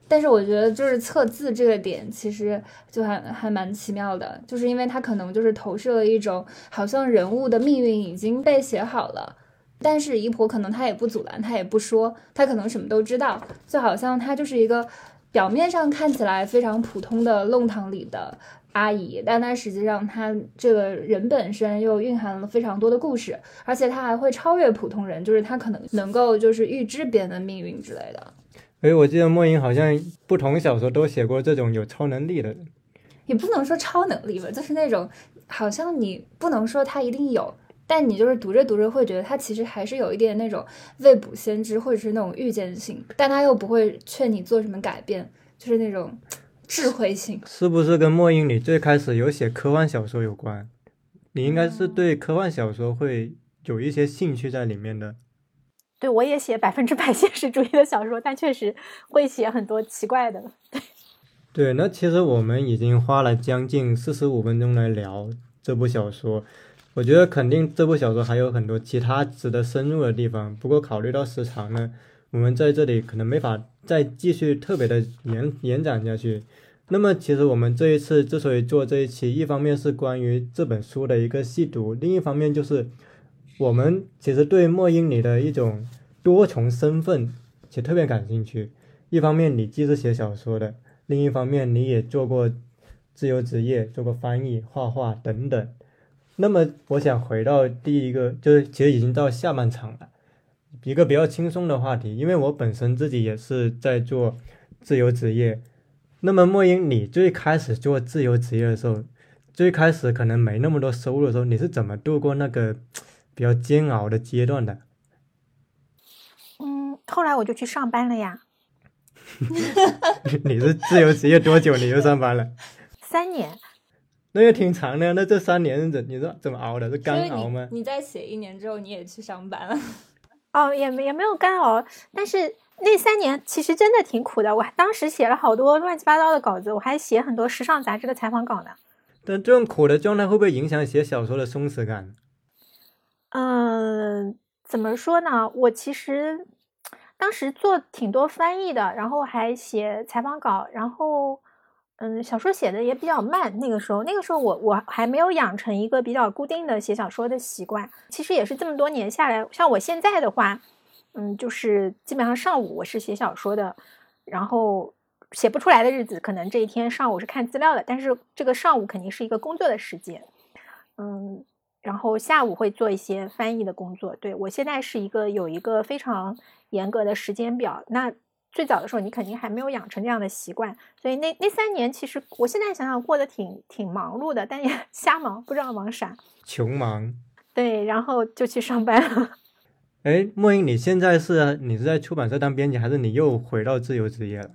但是我觉得就是测字这个点，其实就还还蛮奇妙的，就是因为他可能就是投射了一种好像人物的命运已经被写好了，但是姨婆可能她也不阻拦，她也不说，她可能什么都知道，就好像她就是一个表面上看起来非常普通的弄堂里的。阿姨，但她实际上，她这个人本身又蕴含了非常多的故事，而且她还会超越普通人，就是她可能能够就是预知别人的命运之类的。哎，我记得莫英好像不同小说都写过这种有超能力的人，也不能说超能力吧，就是那种好像你不能说他一定有，但你就是读着读着会觉得他其实还是有一点那种未卜先知或者是那种预见性，但他又不会劝你做什么改变，就是那种。智慧性是不是跟莫英里最开始有写科幻小说有关？你应该是对科幻小说会有一些兴趣在里面的。对，我也写百分之百现实主义的小说，但确实会写很多奇怪的。对，那其实我们已经花了将近四十五分钟来聊这部小说，我觉得肯定这部小说还有很多其他值得深入的地方。不过考虑到时长呢，我们在这里可能没法再继续特别的延延展下去。那么，其实我们这一次之所以做这一期，一方面是关于这本书的一个细读，另一方面就是我们其实对莫英里的一种多重身份其实特别感兴趣。一方面，你既是写小说的。另一方面，你也做过自由职业，做过翻译、画画等等。那么，我想回到第一个，就是其实已经到下半场了，一个比较轻松的话题。因为我本身自己也是在做自由职业。那么，莫英，你最开始做自由职业的时候，最开始可能没那么多收入的时候，你是怎么度过那个比较煎熬的阶段的？嗯，后来我就去上班了呀。你是自由职业多久？你就上班了？三年，那也挺长的。那这三年怎你说怎么熬的？是干熬吗？你在写一年之后，你也去上班了？哦，也没也没有干熬，但是那三年其实真的挺苦的。我当时写了好多乱七八糟的稿子，我还写很多时尚杂志的采访稿呢。但这种苦的状态会不会影响写小说的松弛感？嗯，怎么说呢？我其实。当时做挺多翻译的，然后还写采访稿，然后，嗯，小说写的也比较慢。那个时候，那个时候我我还没有养成一个比较固定的写小说的习惯。其实也是这么多年下来，像我现在的话，嗯，就是基本上上午我是写小说的，然后写不出来的日子，可能这一天上午是看资料的，但是这个上午肯定是一个工作的时间，嗯。然后下午会做一些翻译的工作。对我现在是一个有一个非常严格的时间表。那最早的时候你肯定还没有养成这样的习惯，所以那那三年其实我现在想想过得挺挺忙碌的，但也 瞎忙，不知道忙啥。穷忙。对，然后就去上班了。哎，莫英，你现在是你是在出版社当编辑，还是你又回到自由职业了？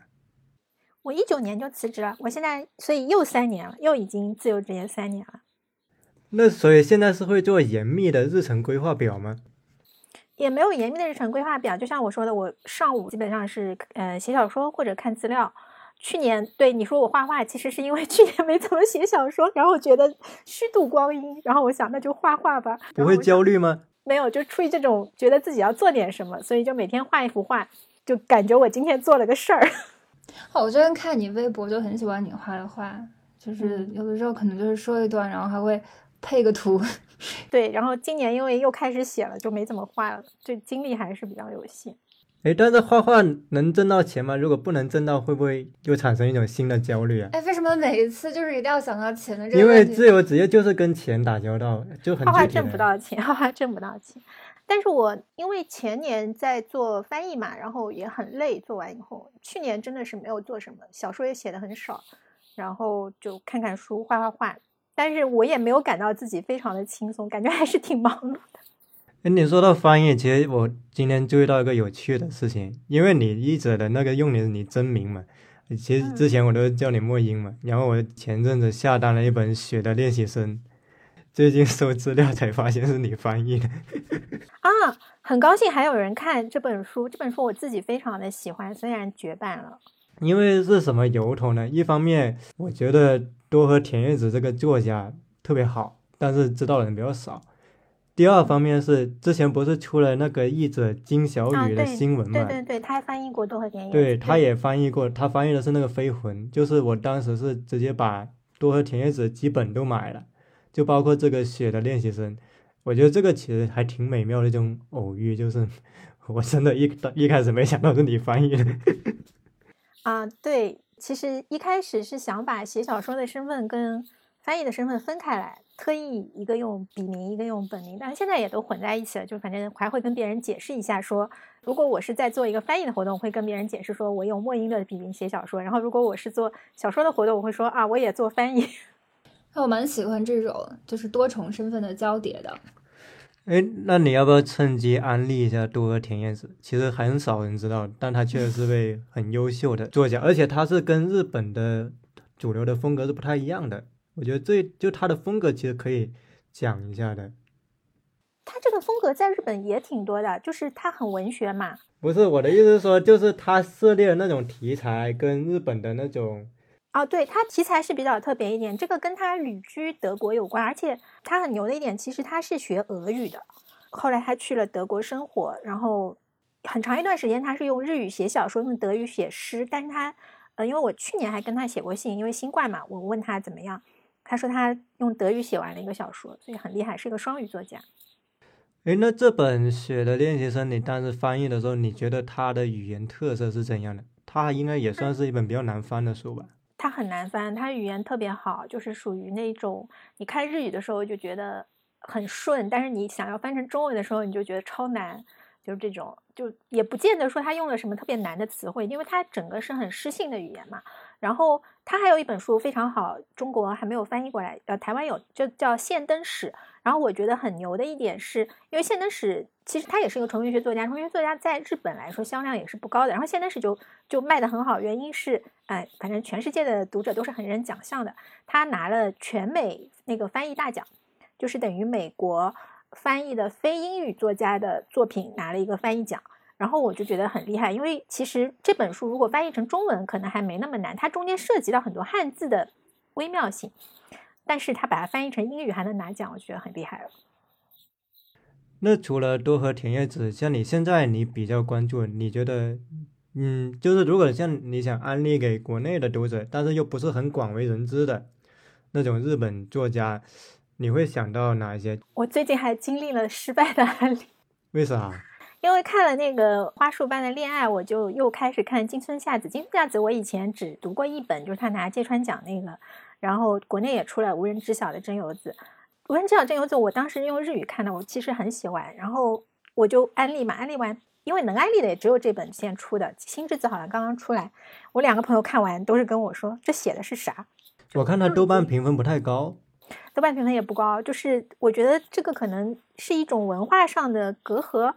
我一九年就辞职了，我现在所以又三年了，又已经自由职业三年了。那所以现在是会做严密的日程规划表吗？也没有严密的日程规划表，就像我说的，我上午基本上是呃写小说或者看资料。去年对你说我画画，其实是因为 去年没怎么写小说，然后我觉得虚度光阴，然后我想那就画画吧。不会焦虑吗？没有，就出于这种觉得自己要做点什么，所以就每天画一幅画，就感觉我今天做了个事儿。好，我最近看你微博就很喜欢你画的画，就是有的时候可能就是说一段，然后还会。配个图，对，然后今年因为又开始写了，就没怎么画了，就精力还是比较有限。哎，但是画画能挣到钱吗？如果不能挣到，会不会又产生一种新的焦虑啊？哎，为什么每一次就是一定要想到钱的这个？因为自由职业就是跟钱打交道，就很画画挣不到钱，画画挣不到钱。但是我因为前年在做翻译嘛，然后也很累，做完以后，去年真的是没有做什么，小说也写的很少，然后就看看书，画画画。但是我也没有感到自己非常的轻松，感觉还是挺忙碌的。哎，你说到翻译，其实我今天注意到一个有趣的事情，因为你译者的那个用的是你真名嘛，其实之前我都叫你莫英嘛。然后我前阵子下单了一本《雪的练习生》，最近搜资料才发现是你翻译的。啊，很高兴还有人看这本书，这本书我自己非常的喜欢，虽然绝版了。因为是什么由头呢？一方面，我觉得多和田叶子这个作家特别好，但是知道的人比较少。第二方面是之前不是出了那个译者金小雨的新闻嘛？对对对，他还翻译过多和田叶。对，他也翻译过，他翻译的是那个《飞魂》，就是我当时是直接把多和田叶子几本都买了，就包括这个《雪的练习生》。我觉得这个其实还挺美妙的一种偶遇，就是 我真的一一开始没想到是你翻译的。啊，对，其实一开始是想把写小说的身份跟翻译的身份分开来，特意一个用笔名，一个用本名，但是现在也都混在一起了。就反正还会跟别人解释一下，说如果我是在做一个翻译的活动，会跟别人解释说我用莫音的笔名写小说。然后如果我是做小说的活动，我会说啊，我也做翻译。我蛮喜欢这种就是多重身份的交叠的。哎，那你要不要趁机安利一下多和田叶子？其实很少人知道，但他确实是位很优秀的作家，而且他是跟日本的主流的风格是不太一样的。我觉得这就他的风格其实可以讲一下的。他这个风格在日本也挺多的，就是他很文学嘛。不是我的意思是说，就是他涉猎的那种题材跟日本的那种。哦，对，他题材是比较特别一点，这个跟他旅居德国有关，而且他很牛的一点，其实他是学俄语的，后来他去了德国生活，然后很长一段时间他是用日语写小说，用德语写诗，但是他，呃，因为我去年还跟他写过信，因为新冠嘛，我问他怎么样，他说他用德语写完了一个小说，所以很厉害，是个双语作家。哎，那这本《雪的练习生》你当时翻译的时候，你觉得它的语言特色是怎样的？它应该也算是一本比较难翻的书吧？他很难翻，他语言特别好，就是属于那种你看日语的时候就觉得很顺，但是你想要翻成中文的时候，你就觉得超难，就是这种，就也不见得说他用了什么特别难的词汇，因为他整个是很诗性的语言嘛。然后他还有一本书非常好，中国还没有翻译过来，呃，台湾有，就叫《现灯史》。然后我觉得很牛的一点是，因为现灯史其实他也是一个纯文学作家，纯文学作家在日本来说销量也是不高的。然后现灯史就就卖的很好，原因是，哎，反正全世界的读者都是很认奖项的。他拿了全美那个翻译大奖，就是等于美国翻译的非英语作家的作品拿了一个翻译奖。然后我就觉得很厉害，因为其实这本书如果翻译成中文可能还没那么难，它中间涉及到很多汉字的微妙性。但是它把它翻译成英语还能拿奖，我觉得很厉害了。那除了多和田叶子，像你现在你比较关注，你觉得，嗯，就是如果像你想安利给国内的读者，但是又不是很广为人知的那种日本作家，你会想到哪一些？我最近还经历了失败的案例。为啥？因为看了那个《花束般的恋爱》，我就又开始看金村夏子。金村夏子我以前只读过一本，就是他拿芥川奖那个。然后国内也出了无人知晓的真由子，无人知晓真由子，我当时用日语看的，我其实很喜欢。然后我就安利嘛，安利完，因为能安利的也只有这本现出的《新之子》，好像刚刚出来。我两个朋友看完都是跟我说，这写的是啥？我看他豆瓣评分不太高，豆瓣评分也不高，就是我觉得这个可能是一种文化上的隔阂。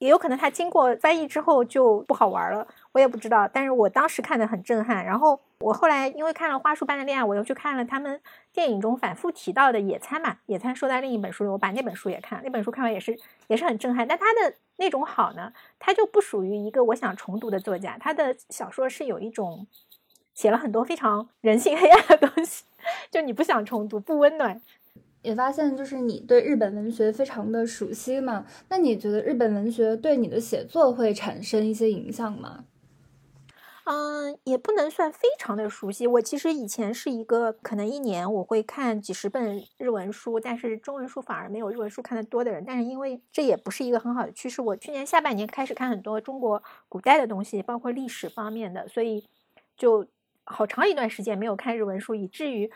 也有可能他经过翻译之后就不好玩了，我也不知道。但是我当时看的很震撼，然后我后来因为看了《花束般的恋爱》，我又去看了他们电影中反复提到的《野餐》嘛，《野餐》说在另一本书里，我把那本书也看，那本书看完也是也是很震撼。但他的那种好呢，他就不属于一个我想重读的作家，他的小说是有一种写了很多非常人性黑暗的东西，就你不想重读，不温暖。也发现，就是你对日本文学非常的熟悉嘛？那你觉得日本文学对你的写作会产生一些影响吗？嗯，也不能算非常的熟悉。我其实以前是一个可能一年我会看几十本日文书，但是中文书反而没有日文书看的多的人。但是因为这也不是一个很好的趋势，我去年下半年开始看很多中国古代的东西，包括历史方面的，所以就好长一段时间没有看日文书，以至于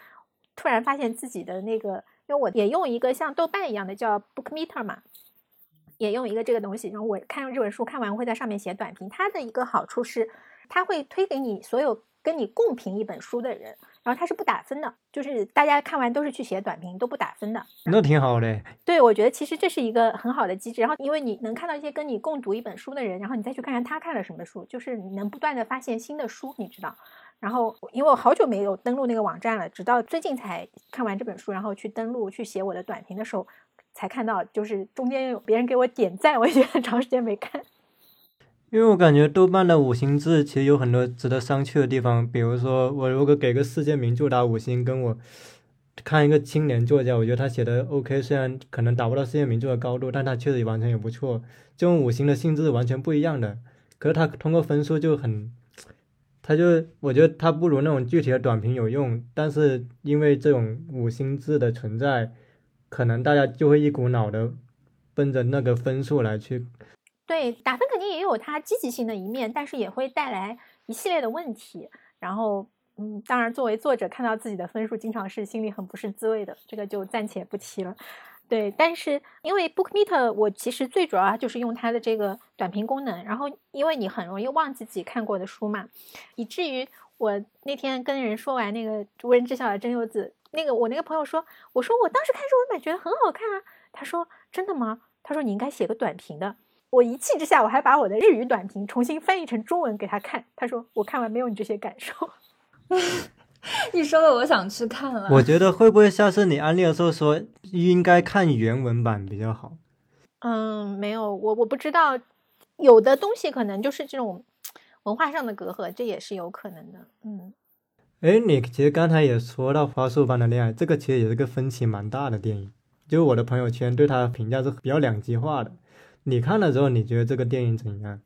突然发现自己的那个。因为我也用一个像豆瓣一样的叫 Bookmeter 嘛，也用一个这个东西。然后我看这本书看完会在上面写短评。它的一个好处是，它会推给你所有跟你共评一本书的人，然后它是不打分的，就是大家看完都是去写短评，都不打分的。那挺好的。对，我觉得其实这是一个很好的机制。然后因为你能看到一些跟你共读一本书的人，然后你再去看看他看了什么书，就是你能不断的发现新的书，你知道。然后，因为我好久没有登录那个网站了，直到最近才看完这本书，然后去登录去写我的短评的时候，才看到，就是中间有别人给我点赞，我已经很长时间没看。因为我感觉豆瓣的五星制其实有很多值得商榷的地方，比如说我如果给个世界名著打五星，跟我看一个青年作家，我觉得他写的 OK，虽然可能达不到世界名著的高度，但他确实完全也不错。这种五星的性质完全不一样的，可是他通过分数就很。他就我觉得他不如那种具体的短评有用，但是因为这种五星制的存在，可能大家就会一股脑的奔着那个分数来去。对，打分肯定也有它积极性的一面，但是也会带来一系列的问题。然后，嗯，当然作为作者看到自己的分数，经常是心里很不是滋味的，这个就暂且不提了。对，但是因为 Bookmeter，我其实最主要就是用它的这个短评功能。然后，因为你很容易忘记自己看过的书嘛，以至于我那天跟人说完那个无人知晓的真由子，那个我那个朋友说，我说我当时看日文版觉得很好看啊。他说真的吗？他说你应该写个短评的。我一气之下，我还把我的日语短评重新翻译成中文给他看。他说我看完没有你这些感受。你说的我想去看了。我觉得会不会下次你安利的时候说应该看原文版比较好？嗯，没有，我我不知道，有的东西可能就是这种文化上的隔阂，这也是有可能的。嗯，哎，你其实刚才也说到《花束般的恋爱》，这个其实也是个分歧蛮大的电影。就是我的朋友圈对他的评价是比较两极化的。你看了之后，你觉得这个电影怎样？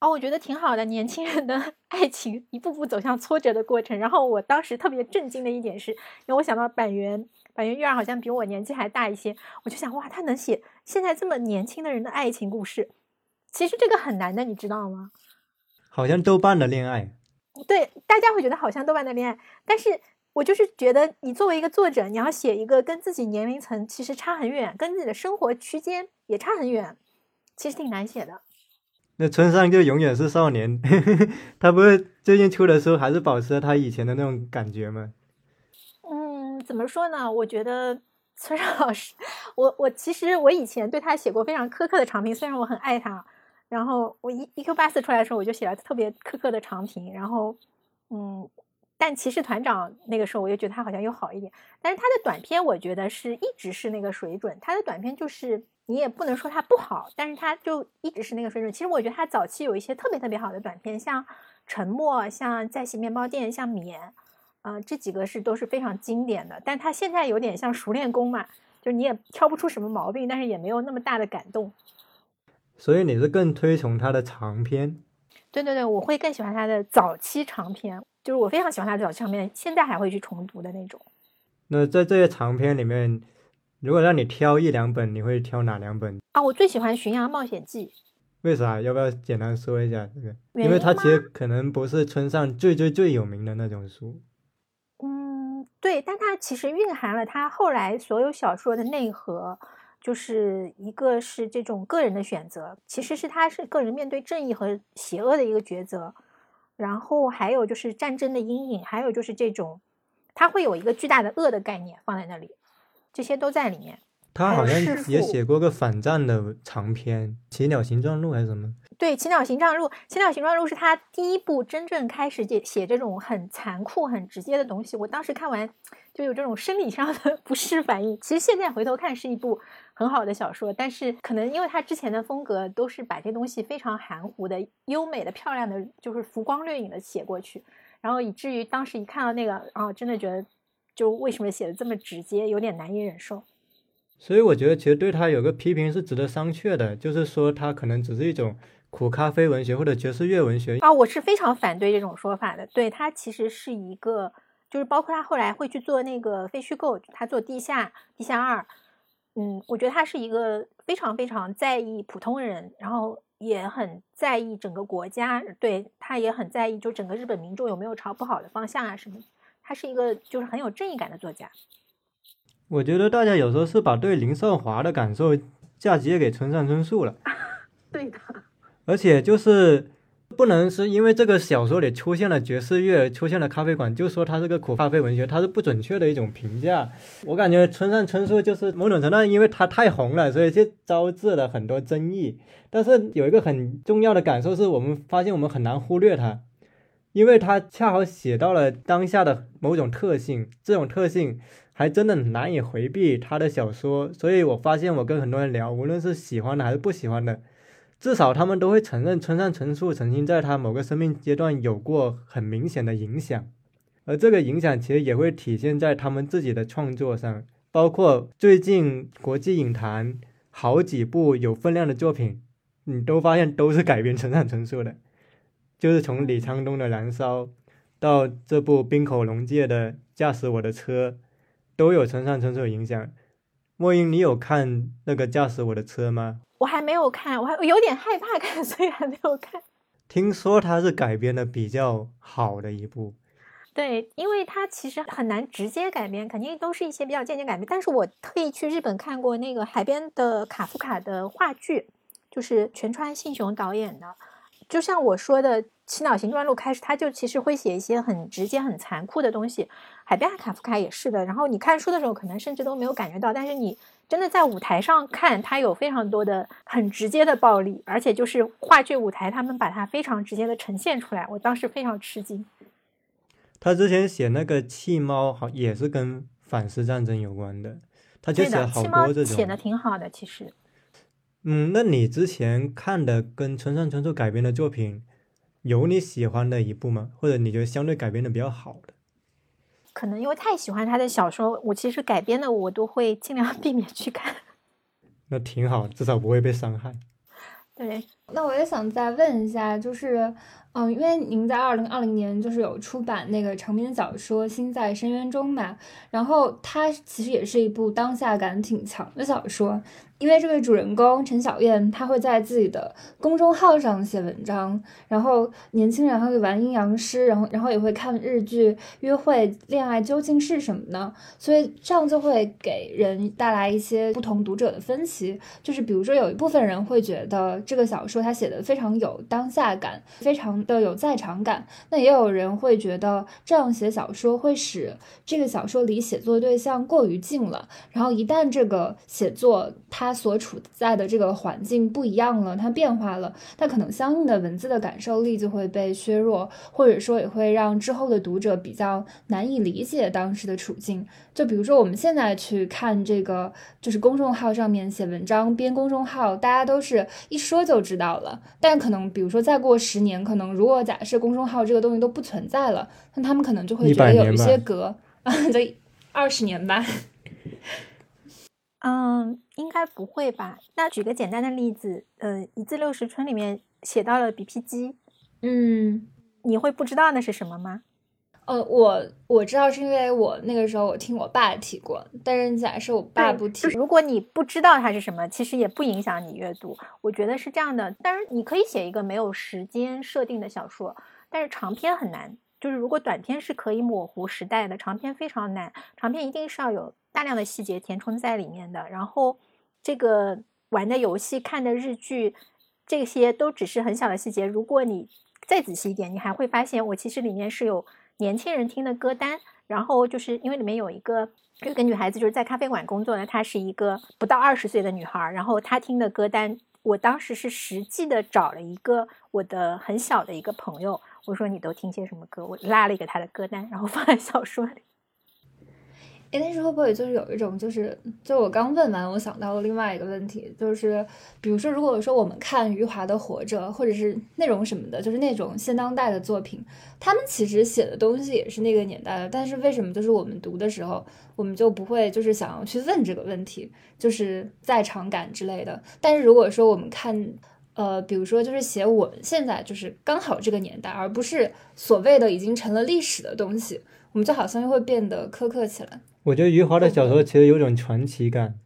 哦，我觉得挺好的，年轻人的 爱情一步步走向挫折的过程。然后我当时特别震惊的一点是，因为我想到板垣板垣瑞二好像比我年纪还大一些，我就想哇，他能写现在这么年轻的人的爱情故事，其实这个很难的，你知道吗？好像豆瓣的恋爱。对，大家会觉得好像豆瓣的恋爱，但是我就是觉得你作为一个作者，你要写一个跟自己年龄层其实差很远，跟自己的生活区间也差很远，其实挺难写的。那村上就永远是少年，他不是最近出的时候还是保持了他以前的那种感觉吗？嗯，怎么说呢？我觉得村上老师，我我其实我以前对他写过非常苛刻的长评，虽然我很爱他。然后我一一 Q 八四出来的时候，我就写了特别苛刻的长评。然后，嗯，但骑士团长那个时候，我就觉得他好像又好一点。但是他的短片，我觉得是一直是那个水准。他的短片就是你也不能说他不好，但是他就一直是那个水准。其实我觉得他早期有一些特别特别好的短片，像《沉默》、像《在线面包店》、像《棉》，呃，这几个是都是非常经典的。但他现在有点像熟练工嘛，就你也挑不出什么毛病，但是也没有那么大的感动。所以你是更推崇他的长篇？对对对，我会更喜欢他的早期长篇，就是我非常喜欢他的早期长篇，现在还会去重读的那种。那在这些长篇里面，如果让你挑一两本，你会挑哪两本？啊，我最喜欢《巡洋冒险记》。为啥？要不要简单说一下这个？因为它其实可能不是村上最最最有名的那种书。嗯，对，但它其实蕴含了他后来所有小说的内核。就是一个是这种个人的选择，其实是他是个人面对正义和邪恶的一个抉择，然后还有就是战争的阴影，还有就是这种他会有一个巨大的恶的概念放在那里，这些都在里面。他好像也写过个反战的长篇《奇鸟形状录》还是什么？对，《奇鸟形状录》，《奇鸟形状录》是他第一部真正开始写写这种很残酷、很直接的东西。我当时看完就有这种生理上的 不适反应。其实现在回头看是一部很好的小说，但是可能因为他之前的风格都是把这东西非常含糊的、优美的、漂亮的，就是浮光掠影的写过去，然后以至于当时一看到那个啊，真的觉得就为什么写的这么直接，有点难以忍受。所以我觉得，其实对他有个批评是值得商榷的，就是说他可能只是一种苦咖啡文学或者爵士乐文学啊。我是非常反对这种说法的。对他其实是一个，就是包括他后来会去做那个非虚构，他做地下地下二，嗯，我觉得他是一个非常非常在意普通人，然后也很在意整个国家，对他也很在意，就整个日本民众有没有朝不好的方向啊什么。他是一个就是很有正义感的作家。我觉得大家有时候是把对林少华的感受嫁接给村上春树了。对的。而且就是不能是因为这个小说里出现了爵士乐，出现了咖啡馆，就说它是个苦咖啡文学，它是不准确的一种评价。我感觉村上春树就是某种程度上，因为他太红了，所以就招致了很多争议。但是有一个很重要的感受是我们发现我们很难忽略他，因为他恰好写到了当下的某种特性，这种特性。还真的难以回避他的小说，所以我发现我跟很多人聊，无论是喜欢的还是不喜欢的，至少他们都会承认村上春树曾经在他某个生命阶段有过很明显的影响，而这个影响其实也会体现在他们自己的创作上，包括最近国际影坛好几部有分量的作品，你都发现都是改编村上春树的，就是从李沧东的《燃烧》到这部冰口龙介的《驾驶我的车》。都有村上春树影响。莫英，你有看那个驾驶我的车吗？我还没有看，我还有点害怕看，所以还没有看。听说它是改编的比较好的一部。对，因为它其实很难直接改编，肯定都是一些比较间接改编。但是我特意去日本看过那个海边的卡夫卡的话剧，就是全川信雄导演的。就像我说的，《七鸟行专录》开始，他就其实会写一些很直接、很残酷的东西。海边卡夫卡也是的。然后你看书的时候，可能甚至都没有感觉到，但是你真的在舞台上看，他有非常多的很直接的暴力，而且就是话剧舞台，他们把它非常直接的呈现出来。我当时非常吃惊。他之前写那个《弃猫》，好也是跟反思战争有关的。他就写好多这种。写的挺好的，其实。嗯，那你之前看的跟村上春树改编的作品，有你喜欢的一部吗？或者你觉得相对改编的比较好的？可能因为太喜欢他的小说，我其实改编的我都会尽量 避免去看。那挺好，至少不会被伤害。对，那我也想再问一下，就是，嗯，因为您在二零二零年就是有出版那个长篇小说《心在深渊中》嘛，然后它其实也是一部当下感挺强的小说。因为这位主人公陈小燕，她会在自己的公众号上写文章，然后年轻人还会玩阴阳师，然后然后也会看日剧，约会恋爱究竟是什么呢？所以这样就会给人带来一些不同读者的分歧。就是比如说，有一部分人会觉得这个小说他写的非常有当下感，非常的有在场感。那也有人会觉得这样写小说会使这个小说离写作对象过于近了。然后一旦这个写作它他所处在的这个环境不一样了，它变化了，那可能相应的文字的感受力就会被削弱，或者说也会让之后的读者比较难以理解当时的处境。就比如说我们现在去看这个，就是公众号上面写文章编公众号，大家都是一说就知道了。但可能比如说再过十年，可能如果假设公众号这个东西都不存在了，那他们可能就会觉得有一些隔啊，对，二十年吧。嗯，应该不会吧？那举个简单的例子，呃，《一字六十春》里面写到了 BP 机，嗯，你会不知道那是什么吗？呃，我我知道是因为我那个时候我听我爸提过，但是假设我爸不提，如果你不知道它是什么，其实也不影响你阅读。我觉得是这样的，当然你可以写一个没有时间设定的小说，但是长篇很难。就是如果短篇是可以模糊时代的，长篇非常难，长篇一定是要有。大量的细节填充在里面的，然后这个玩的游戏、看的日剧，这些都只是很小的细节。如果你再仔细一点，你还会发现，我其实里面是有年轻人听的歌单。然后就是因为里面有一个有个女孩子就是在咖啡馆工作的，她是一个不到二十岁的女孩。然后她听的歌单，我当时是实际的找了一个我的很小的一个朋友，我说你都听些什么歌？我拉了一个她的歌单，然后放在小说里。哎，但是会不会就是有一种，就是就我刚问完，我想到了另外一个问题，就是比如说，如果说我们看余华的《活着》，或者是内容什么的，就是那种现当代的作品，他们其实写的东西也是那个年代的，但是为什么就是我们读的时候，我们就不会就是想要去问这个问题，就是在场感之类的？但是如果说我们看，呃，比如说就是写我们现在就是刚好这个年代，而不是所谓的已经成了历史的东西，我们就好像又会变得苛刻起来。我觉得余华的小说其实有种传奇感，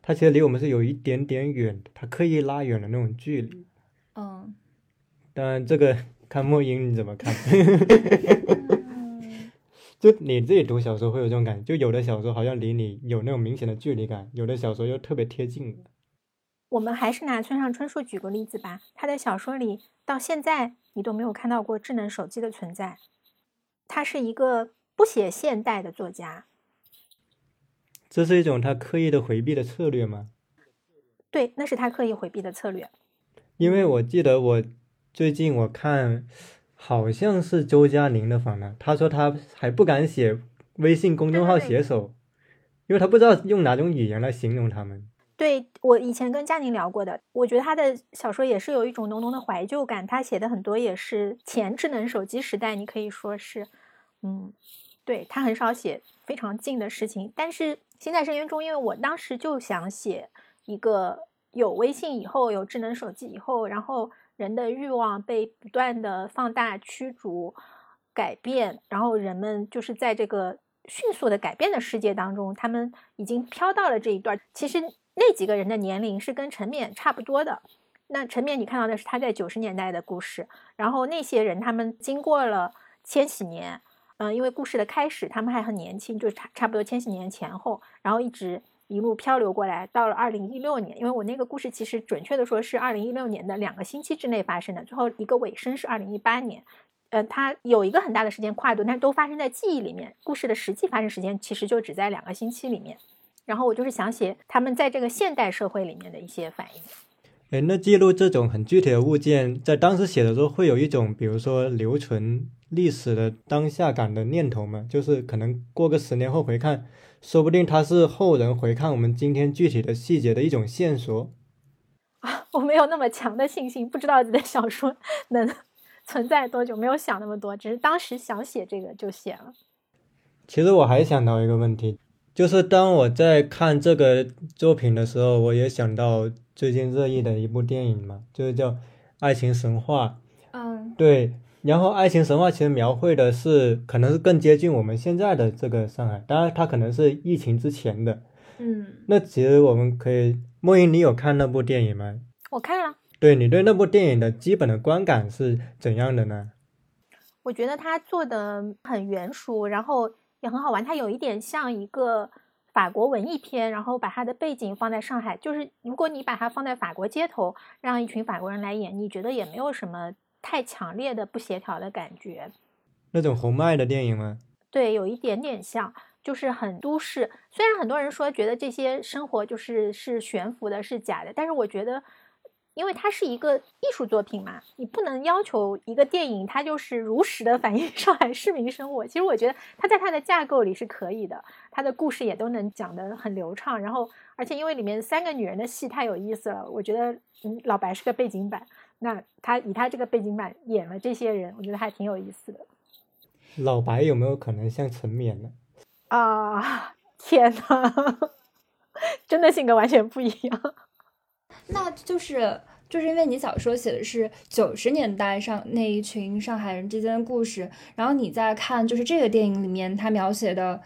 他其实离我们是有一点点远的，他刻意拉远了那种距离。嗯，当然这个看莫英你怎么看？就你自己读小说会有这种感觉，就有的小说好像离你有那种明显的距离感，有的小说又特别贴近。我们还是拿村上春树举个例子吧，他的小说里到现在你都没有看到过智能手机的存在，他是一个不写现代的作家。这是一种他刻意的回避的策略吗？对，那是他刻意回避的策略。因为我记得我最近我看，好像是周嘉宁的访谈，他说他还不敢写微信公众号写手，因为他不知道用哪种语言来形容他们。对我以前跟佳宁聊过的，我觉得他的小说也是有一种浓浓的怀旧感，他写的很多也是前智能手机时代，你可以说是，嗯，对他很少写非常近的事情，但是。心在深渊中，因为我当时就想写一个有微信以后、有智能手机以后，然后人的欲望被不断的放大、驱逐、改变，然后人们就是在这个迅速的改变的世界当中，他们已经飘到了这一段。其实那几个人的年龄是跟陈冕差不多的。那陈冕，你看到的是他在九十年代的故事，然后那些人他们经过了千禧年。嗯，因为故事的开始，他们还很年轻，就差差不多千禧年前后，然后一直一路漂流过来，到了二零一六年。因为我那个故事其实准确的说是二零一六年的两个星期之内发生的，最后一个尾声是二零一八年。呃，它有一个很大的时间跨度，但是都发生在记忆里面。故事的实际发生时间其实就只在两个星期里面。然后我就是想写他们在这个现代社会里面的一些反应。哎，那记录这种很具体的物件，在当时写的时候，会有一种比如说留存。历史的当下感的念头吗，就是可能过个十年后回看，说不定它是后人回看我们今天具体的细节的一种线索。啊，我没有那么强的信心，不知道自己的小说能存在多久，没有想那么多，只是当时想写这个就写了。其实我还想到一个问题，就是当我在看这个作品的时候，我也想到最近热议的一部电影嘛，就是叫《爱情神话》。嗯，对，然后《爱情神话》其实描绘的是，可能是更接近我们现在的这个上海，当然它可能是疫情之前的。嗯，那其实我们可以，莫英，你有看那部电影吗？我看了，对你对那部电影的基本的观感是怎样的呢？我觉得他做的很圆熟，然后也很好玩。它有一点像一个法国文艺片，然后把它的背景放在上海。就是如果你把它放在法国街头，让一群法国人来演，你觉得也没有什么太强烈的不协调的感觉。那种红麦的电影吗？对，有一点点像，就是很都市。虽然很多人说觉得这些生活就是是悬浮的，是假的，但是我觉得。因为它是一个艺术作品嘛，你不能要求一个电影它就是如实的反映上海市民生活。其实我觉得它在它的架构里是可以的，它的故事也都能讲得很流畅。然后，而且因为里面三个女人的戏太有意思了，我觉得嗯，老白是个背景板，那他以他这个背景板演了这些人，我觉得还挺有意思的。老白有没有可能像陈冕呢？啊，天哪，真的性格完全不一样。那就是就是因为你小说写的是九十年代上那一群上海人之间的故事，然后你在看就是这个电影里面他描写的，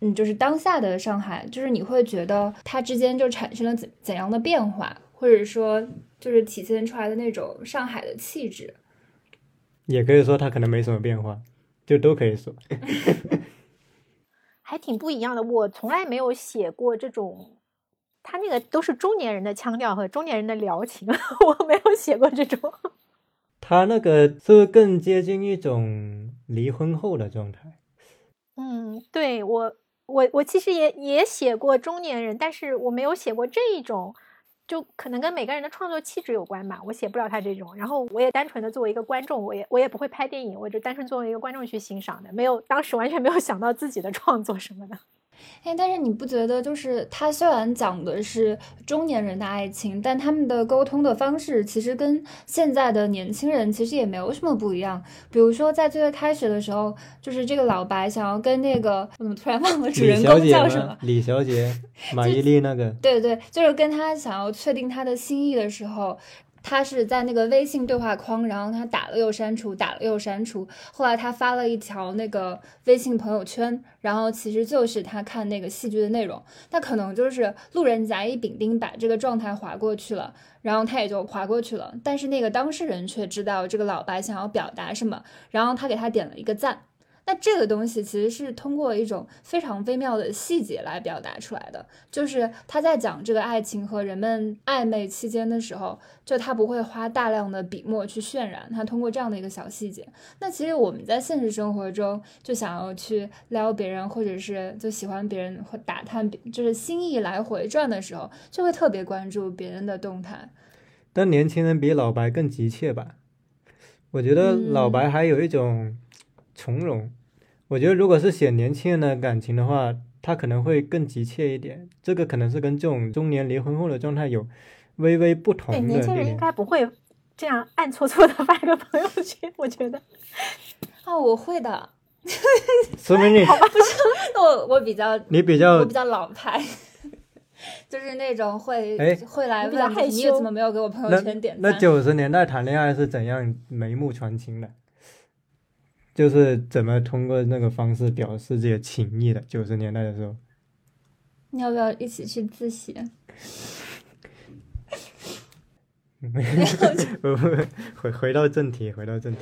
嗯，就是当下的上海，就是你会觉得它之间就产生了怎怎样的变化，或者说就是体现出来的那种上海的气质，也可以说它可能没什么变化，就都可以说，还挺不一样的。我从来没有写过这种。他那个都是中年人的腔调和中年人的聊情，我没有写过这种。他那个是不是更接近一种离婚后的状态？嗯，对我，我我其实也也写过中年人，但是我没有写过这一种，就可能跟每个人的创作气质有关吧。我写不了他这种，然后我也单纯的作为一个观众，我也我也不会拍电影，我就单纯作为一个观众去欣赏的，没有当时完全没有想到自己的创作什么的。哎，但是你不觉得，就是他虽然讲的是中年人的爱情，但他们的沟通的方式其实跟现在的年轻人其实也没有什么不一样。比如说，在最开始的时候，就是这个老白想要跟那个我怎么突然忘了主人公叫什么？李小姐，马伊琍那个。对对，就是跟他想要确定他的心意的时候。他是在那个微信对话框，然后他打了又删除，打了又删除。后来他发了一条那个微信朋友圈，然后其实就是他看那个戏剧的内容。那可能就是路人甲乙丙丁把这个状态划过去了，然后他也就划过去了。但是那个当事人却知道这个老白想要表达什么，然后他给他点了一个赞。那这个东西其实是通过一种非常微妙的细节来表达出来的，就是他在讲这个爱情和人们暧昧期间的时候，就他不会花大量的笔墨去渲染，他通过这样的一个小细节。那其实我们在现实生活中就想要去撩别人，或者是就喜欢别人或打探，就是心意来回转的时候，就会特别关注别人的动态。但年轻人比老白更急切吧？我觉得老白还有一种。从容，我觉得如果是写年轻人的感情的话，他可能会更急切一点。这个可能是跟这种中年离婚后的状态有微微不同的。年轻人应该不会这样暗搓搓的发个朋友圈，我觉得。啊，我会的。说明你 好吧？不是，我我比较你比较我比较老派，就是那种会会来问你怎么没有给我朋友圈点赞。那九十年代谈恋爱是怎样眉目传情的？就是怎么通过那个方式表示自己的情谊的？九十年代的时候，你要不要一起去自习？回回到正题，回到正题。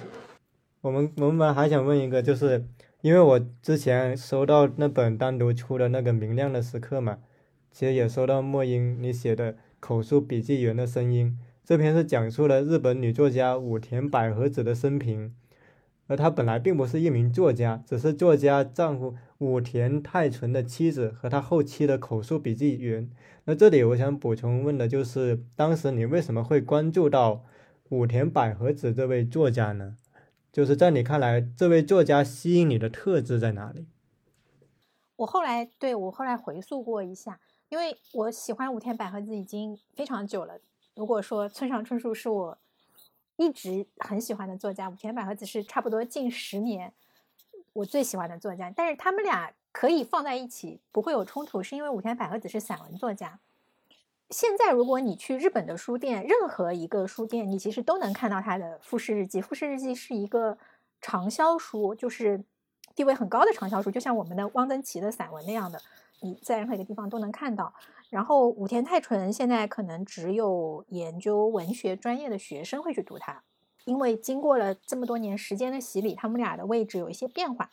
我们我们还想问一个，就是因为我之前收到那本单独出的那个《明亮的时刻》嘛，其实也收到莫英你写的口述笔记员的声音。这篇是讲述了日本女作家武田百合子的生平。而她本来并不是一名作家，只是作家丈夫武田太纯的妻子和他后期的口述笔记员。那这里我想补充问的就是，当时你为什么会关注到武田百合子这位作家呢？就是在你看来，这位作家吸引你的特质在哪里？我后来对我后来回溯过一下，因为我喜欢武田百合子已经非常久了。如果说村上春树是我。一直很喜欢的作家武田百合子是差不多近十年我最喜欢的作家，但是他们俩可以放在一起，不会有冲突，是因为武田百合子是散文作家。现在如果你去日本的书店，任何一个书店，你其实都能看到他的《富士日记》。《富士日记》是一个畅销书，就是地位很高的畅销书，就像我们的汪曾祺的散文那样的，你在任何一个地方都能看到。然后武田太纯现在可能只有研究文学专业的学生会去读它，因为经过了这么多年时间的洗礼，他们俩的位置有一些变化。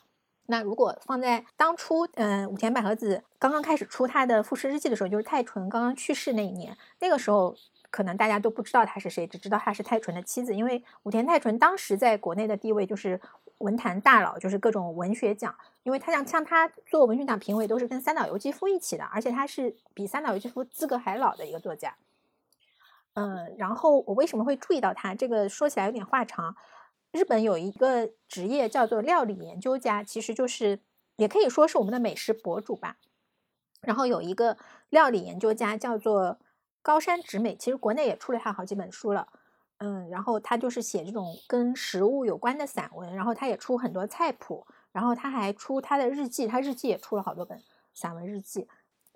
那如果放在当初，嗯，武田百合子刚刚开始出他的《复试日记》的时候，就是太纯刚刚去世那一年，那个时候可能大家都不知道他是谁，只知道他是泰纯的妻子，因为武田泰纯当时在国内的地位就是文坛大佬，就是各种文学奖，因为他像像他做文学奖评委都是跟三岛由纪夫一起的，而且他是比三岛由纪夫资格还老的一个作家。嗯，然后我为什么会注意到他？这个说起来有点话长。日本有一个职业叫做料理研究家，其实就是也可以说是我们的美食博主吧。然后有一个料理研究家叫做高山直美，其实国内也出了他好几本书了。嗯，然后他就是写这种跟食物有关的散文，然后他也出很多菜谱，然后他还出他的日记，他日记也出了好多本散文日记。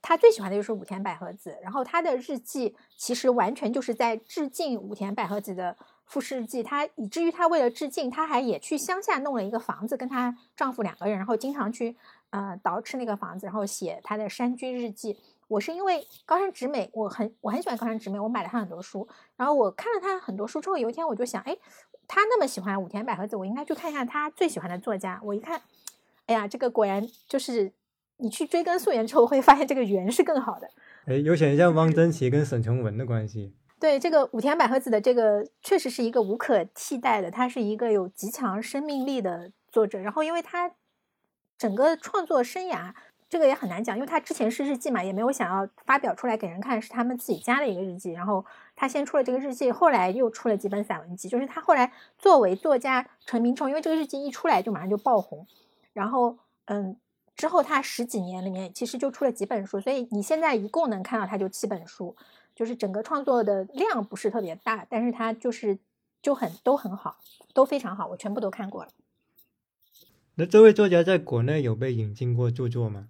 他最喜欢的就是武田百合子，然后他的日记其实完全就是在致敬武田百合子的。富士日记，她以至于她为了致敬，她还也去乡下弄了一个房子，跟她丈夫两个人，然后经常去呃捯饬那个房子，然后写她的山居日记。我是因为高山直美，我很我很喜欢高山直美，我买了他很多书，然后我看了他很多书之后，有一天我就想，哎，他那么喜欢武田百合子，我应该去看一下他最喜欢的作家。我一看，哎呀，这个果然就是你去追根溯源之后，会发现这个缘是更好的。哎，有点像汪曾祺跟沈从文的关系。对这个武田百合子的这个确实是一个无可替代的，他是一个有极强生命力的作者。然后，因为他整个创作生涯，这个也很难讲，因为他之前是日记嘛，也没有想要发表出来给人看，是他们自己家的一个日记。然后他先出了这个日记，后来又出了几本散文集。就是他后来作为作家成名之后，因为这个日记一出来就马上就爆红。然后，嗯，之后他十几年里面其实就出了几本书，所以你现在一共能看到他就七本书。就是整个创作的量不是特别大，但是他就是就很都很好，都非常好，我全部都看过了。那这位作家在国内有被引进过著作吗？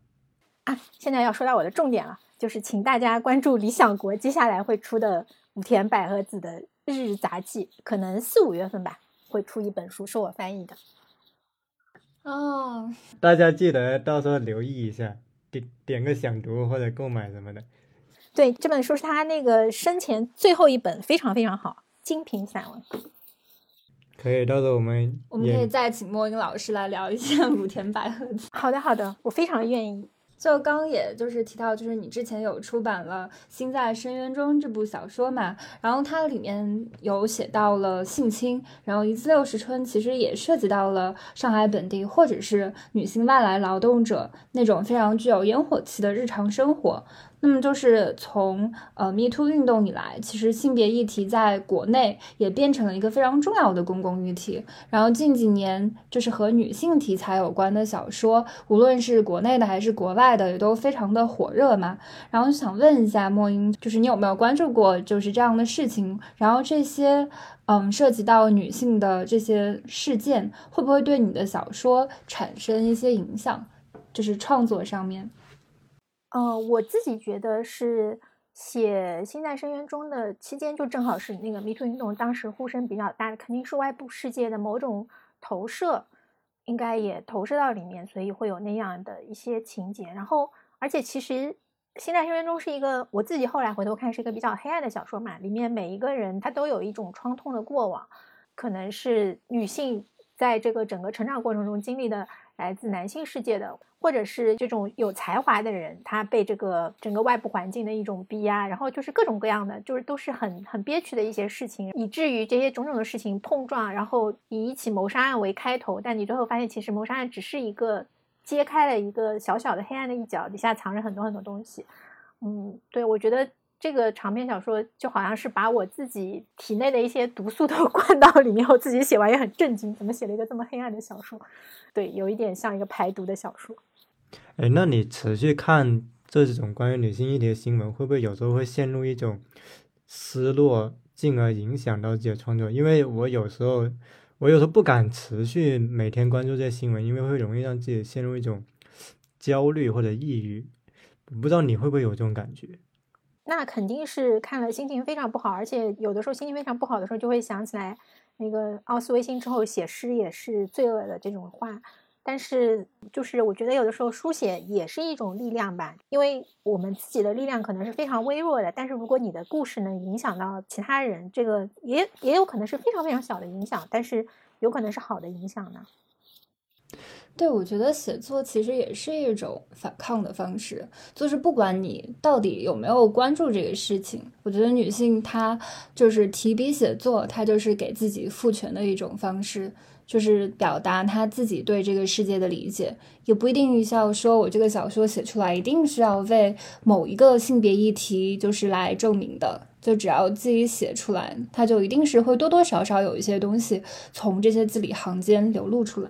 啊，现在要说到我的重点了，就是请大家关注理想国接下来会出的武田百合子的日杂记，可能四五月份吧会出一本书，是我翻译的。哦，大家记得到时候留意一下，点点个想读或者购买什么的。对这本书是他那个生前最后一本，非常非常好，精品散文。可以，到时候我们我们可以再请莫英老师来聊一下武田百合子。好的，好的，我非常愿意。就刚也就是提到，就是你之前有出版了《心在深渊中》这部小说嘛，然后它里面有写到了性侵，然后一次六十春其实也涉及到了上海本地或者是女性外来劳动者那种非常具有烟火气的日常生活。那么就是从呃 Me Too 运动以来，其实性别议题在国内也变成了一个非常重要的公共议题。然后近几年，就是和女性题材有关的小说，无论是国内的还是国外的，也都非常的火热嘛。然后想问一下莫英，就是你有没有关注过就是这样的事情？然后这些嗯涉及到女性的这些事件，会不会对你的小说产生一些影响？就是创作上面。嗯，我自己觉得是写《心在深渊中》的期间，就正好是那个 MeToo 运动当时呼声比较大，肯定是外部世界的某种投射，应该也投射到里面，所以会有那样的一些情节。然后，而且其实《心在深渊中》是一个我自己后来回头看是一个比较黑暗的小说嘛，里面每一个人他都有一种创痛的过往，可能是女性在这个整个成长过程中经历的。来自男性世界的，或者是这种有才华的人，他被这个整个外部环境的一种逼压，然后就是各种各样的，就是都是很很憋屈的一些事情，以至于这些种种的事情碰撞，然后以一起谋杀案为开头，但你最后发现，其实谋杀案只是一个揭开了一个小小的黑暗的一角，底下藏着很多很多东西。嗯，对，我觉得。这个长篇小说就好像是把我自己体内的一些毒素都 灌到里面，我自己写完也很震惊，怎么写了一个这么黑暗的小说？对，有一点像一个排毒的小说。哎，那你持续看这种关于女性议题的新闻，会不会有时候会陷入一种失落，进而影响到自己的创作？因为我有时候，我有时候不敢持续每天关注这些新闻，因为会容易让自己陷入一种焦虑或者抑郁。不知道你会不会有这种感觉？那肯定是看了心情非常不好，而且有的时候心情非常不好的时候，就会想起来那个奥斯维辛之后写诗也是罪恶的这种话。但是，就是我觉得有的时候书写也是一种力量吧，因为我们自己的力量可能是非常微弱的，但是如果你的故事能影响到其他人，这个也也有可能是非常非常小的影响，但是有可能是好的影响呢。对，我觉得写作其实也是一种反抗的方式，就是不管你到底有没有关注这个事情，我觉得女性她就是提笔写作，她就是给自己赋权的一种方式，就是表达她自己对这个世界的理解，也不一定需要说我这个小说写出来一定是要为某一个性别议题就是来证明的，就只要自己写出来，它就一定是会多多少少有一些东西从这些字里行间流露出来。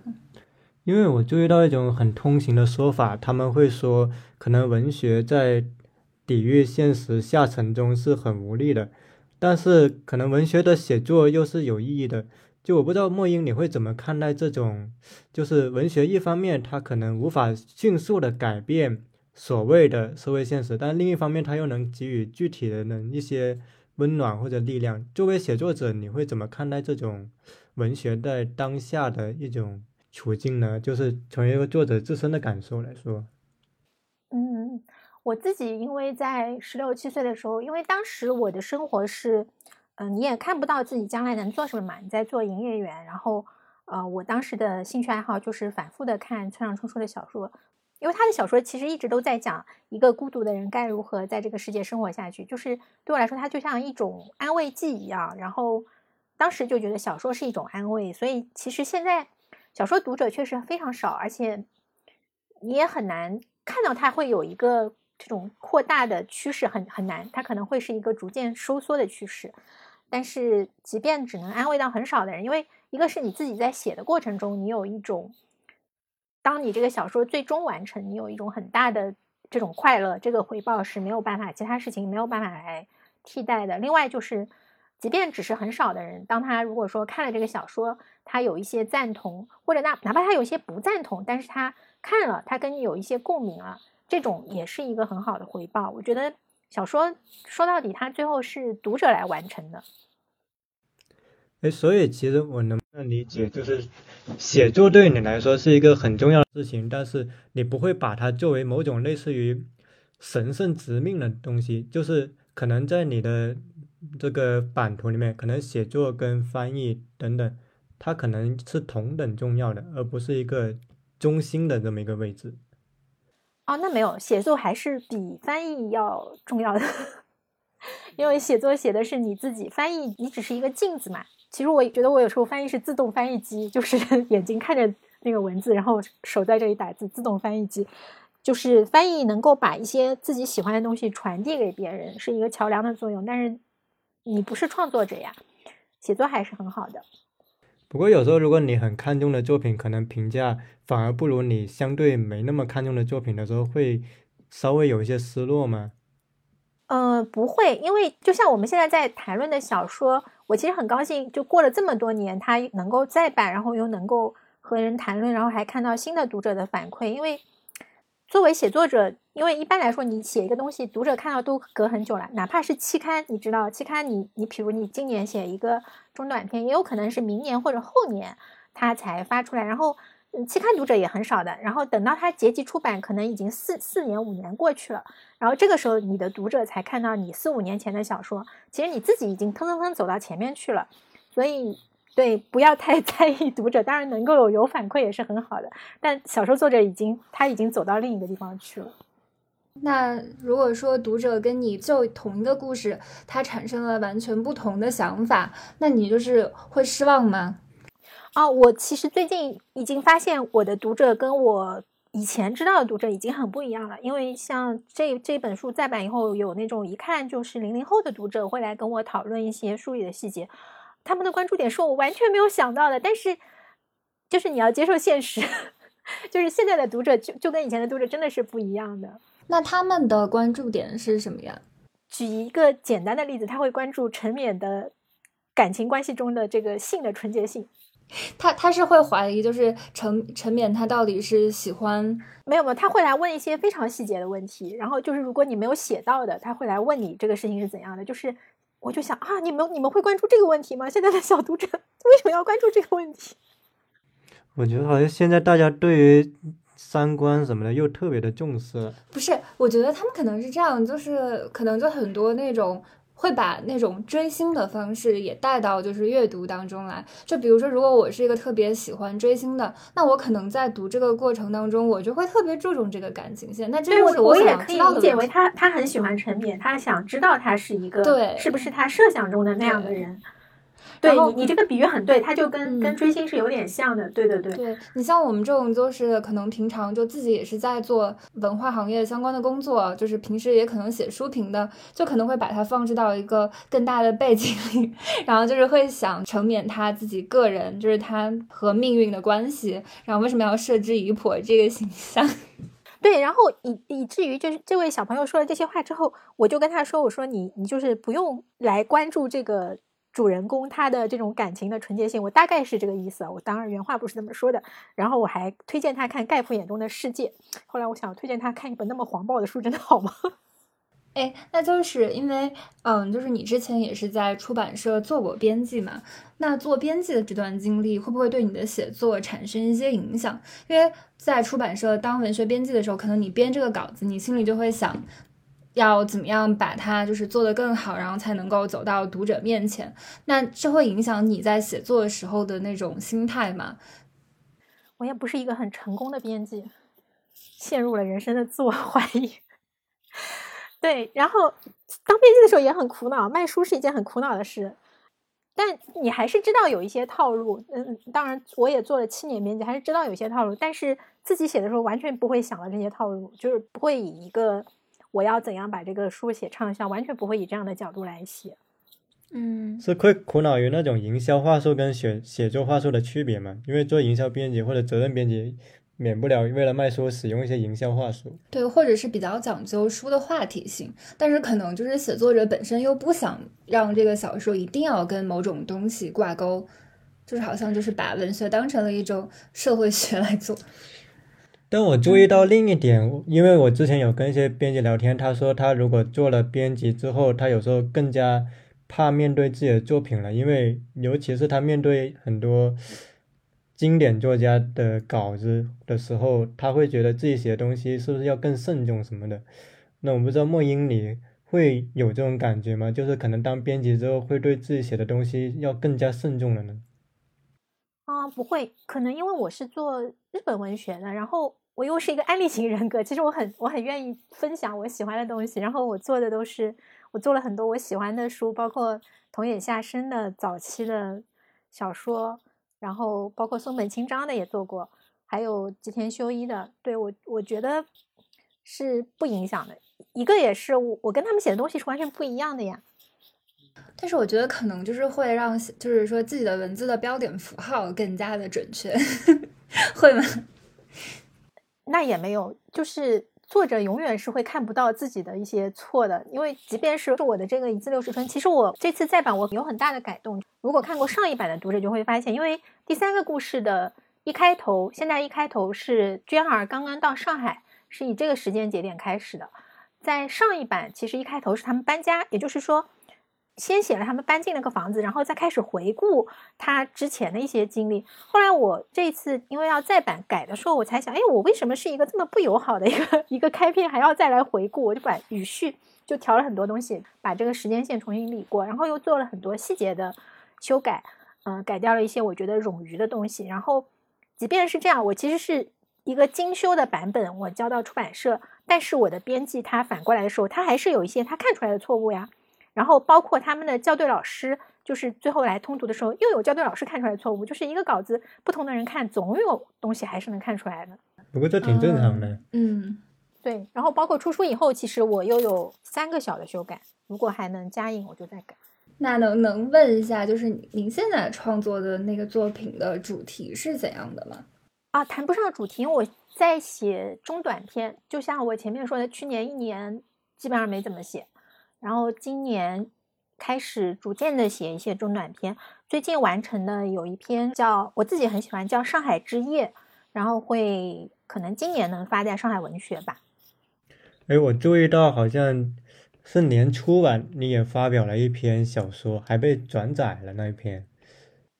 因为我注意到一种很通行的说法，他们会说，可能文学在抵御现实下沉中是很无力的，但是可能文学的写作又是有意义的。就我不知道莫英你会怎么看待这种，就是文学一方面它可能无法迅速的改变所谓的社会现实，但另一方面它又能给予具体的人一些温暖或者力量。作为写作者，你会怎么看待这种文学在当下的一种？处境呢，就是从一个作者自身的感受来说，嗯，我自己因为在十六七岁的时候，因为当时我的生活是，嗯，你也看不到自己将来能做什么嘛，你在做营业员，然后，呃，我当时的兴趣爱好就是反复的看村上春树的小说，因为他的小说其实一直都在讲一个孤独的人该如何在这个世界生活下去，就是对我来说，它就像一种安慰剂一样，然后当时就觉得小说是一种安慰，所以其实现在。小说读者确实非常少，而且你也很难看到它会有一个这种扩大的趋势，很很难，它可能会是一个逐渐收缩的趋势。但是，即便只能安慰到很少的人，因为一个是你自己在写的过程中，你有一种，当你这个小说最终完成，你有一种很大的这种快乐，这个回报是没有办法，其他事情没有办法来替代的。另外就是。即便只是很少的人，当他如果说看了这个小说，他有一些赞同，或者那哪怕他有些不赞同，但是他看了，他跟你有一些共鸣了，这种也是一个很好的回报。我觉得小说说到底，它最后是读者来完成的。哎，所以其实我能不能理解，就是写作对你来说是一个很重要的事情，但是你不会把它作为某种类似于神圣执命的东西，就是可能在你的。这个版图里面，可能写作跟翻译等等，它可能是同等重要的，而不是一个中心的这么一个位置。哦，那没有，写作还是比翻译要重要的，因为写作写的是你自己，翻译你只是一个镜子嘛。其实我觉得我有时候翻译是自动翻译机，就是 眼睛看着那个文字，然后手在这里打字，自动翻译机。就是翻译能够把一些自己喜欢的东西传递给别人，是一个桥梁的作用，但是。你不是创作者呀，写作还是很好的。不过有时候，如果你很看重的作品，可能评价反而不如你相对没那么看重的作品的时候，会稍微有一些失落吗？呃，不会，因为就像我们现在在谈论的小说，我其实很高兴，就过了这么多年，它能够再版，然后又能够和人谈论，然后还看到新的读者的反馈，因为。作为写作者，因为一般来说，你写一个东西，读者看到都隔很久了。哪怕是期刊，你知道，期刊你你，比如你今年写一个中短篇，也有可能是明年或者后年它才发出来。然后，期刊读者也很少的。然后等到它结集出版，可能已经四四年五年过去了。然后这个时候，你的读者才看到你四五年前的小说。其实你自己已经蹭蹭蹭走到前面去了。所以。对，不要太 在意读者，当然能够有有反馈也是很好的。但小说作者已经他已经走到另一个地方去了。那如果说读者跟你就同一个故事，他产生了完全不同的想法，那你就是会失望吗？哦，我其实最近已经发现我的读者跟我以前知道的读者已经很不一样了。因为像这这本书再版以后，有那种一看就是零零后的读者会来跟我讨论一些书里的细节。他们的关注点是我完全没有想到的，但是就是你要接受现实，就是现在的读者就就跟以前的读者真的是不一样的。那他们的关注点是什么呀？举一个简单的例子，他会关注陈冕的感情关系中的这个性的纯洁性。他他是会怀疑，就是陈陈冕他到底是喜欢没有没有，他会来问一些非常细节的问题，然后就是如果你没有写到的，他会来问你这个事情是怎样的。就是我就想啊，你们你们会关注这个问题吗？现在的小读者为什么要关注这个问题？我觉得好像现在大家对于三观什么的又特别的重视。不是，我觉得他们可能是这样，就是可能就很多那种。会把那种追星的方式也带到就是阅读当中来，就比如说，如果我是一个特别喜欢追星的，那我可能在读这个过程当中，我就会特别注重这个感情线。那这个是我想知道的。理解为他他很喜欢陈冕，他想知道他是一个对，是不是他设想中的那样的人。对你，你这个比喻很对，他就跟跟追星是有点像的，对对对。对你像我们这种，就是可能平常就自己也是在做文化行业相关的工作，就是平时也可能写书评的，就可能会把它放置到一个更大的背景里，然后就是会想成免他自己个人，就是他和命运的关系，然后为什么要设置姨婆这个形象？对，然后以以至于就是这位小朋友说了这些话之后，我就跟他说，我说你你就是不用来关注这个。主人公他的这种感情的纯洁性，我大概是这个意思。我当然原话不是这么说的。然后我还推荐他看盖普眼中的世界。后来我想推荐他看一本那么黄暴的书，真的好吗？哎，那就是因为，嗯，就是你之前也是在出版社做过编辑嘛。那做编辑的这段经历会不会对你的写作产生一些影响？因为在出版社当文学编辑的时候，可能你编这个稿子，你心里就会想。要怎么样把它就是做得更好，然后才能够走到读者面前？那这会影响你在写作的时候的那种心态吗？我也不是一个很成功的编辑，陷入了人生的自我怀疑。对，然后当编辑的时候也很苦恼，卖书是一件很苦恼的事。但你还是知道有一些套路。嗯，当然我也做了七年编辑，还是知道有些套路。但是自己写的时候完全不会想到这些套路，就是不会以一个。我要怎样把这个书写畅销？完全不会以这样的角度来写。嗯，是会苦恼于那种营销话术跟写写作话术的区别吗？因为做营销编辑或者责任编辑，免不了为了卖书使用一些营销话术。对，或者是比较讲究书的话题性，但是可能就是写作者本身又不想让这个小说一定要跟某种东西挂钩，就是好像就是把文学当成了一种社会学来做。但我注意到另一点，因为我之前有跟一些编辑聊天，他说他如果做了编辑之后，他有时候更加怕面对自己的作品了，因为尤其是他面对很多经典作家的稿子的时候，他会觉得自己写的东西是不是要更慎重什么的。那我不知道莫英你会有这种感觉吗？就是可能当编辑之后，会对自己写的东西要更加慎重了呢？啊，不会，可能因为我是做日本文学的，然后我又是一个安利型人格，其实我很我很愿意分享我喜欢的东西，然后我做的都是我做了很多我喜欢的书，包括桐野下生的早期的小说，然后包括松本清张的也做过，还有吉田修一的，对我我觉得是不影响的，一个也是我我跟他们写的东西是完全不一样的呀。但是我觉得可能就是会让，就是说自己的文字的标点符号更加的准确，会吗？那也没有，就是作者永远是会看不到自己的一些错的，因为即便是我的这个一字六十分，其实我这次再版我有很大的改动。如果看过上一版的读者就会发现，因为第三个故事的一开头，现在一开头是娟儿刚刚到上海，是以这个时间节点开始的。在上一版，其实一开头是他们搬家，也就是说。先写了他们搬进那个房子，然后再开始回顾他之前的一些经历。后来我这次因为要再版改的时候，我才想，哎，我为什么是一个这么不友好的一个一个开篇，还要再来回顾？我就把语序就调了很多东西，把这个时间线重新理过，然后又做了很多细节的修改，嗯，改掉了一些我觉得冗余的东西。然后即便是这样，我其实是一个精修的版本，我交到出版社，但是我的编辑他反过来的时候，他还是有一些他看出来的错误呀。然后包括他们的校对老师，就是最后来通读的时候，又有校对老师看出来错误，就是一个稿子，不同的人看，总有东西还是能看出来的。不过这挺正常的。嗯，对。然后包括出书以后，其实我又有三个小的修改，如果还能加印，我就再改。那能能问一下，就是您现在创作的那个作品的主题是怎样的吗？啊，谈不上主题，我在写中短篇，就像我前面说的，去年一年基本上没怎么写。然后今年开始逐渐的写一些中短篇。最近完成的有一篇叫我自己很喜欢，叫《上海之夜》，然后会可能今年能发在上海文学吧。哎，我注意到好像是年初吧，你也发表了一篇小说，还被转载了那一篇。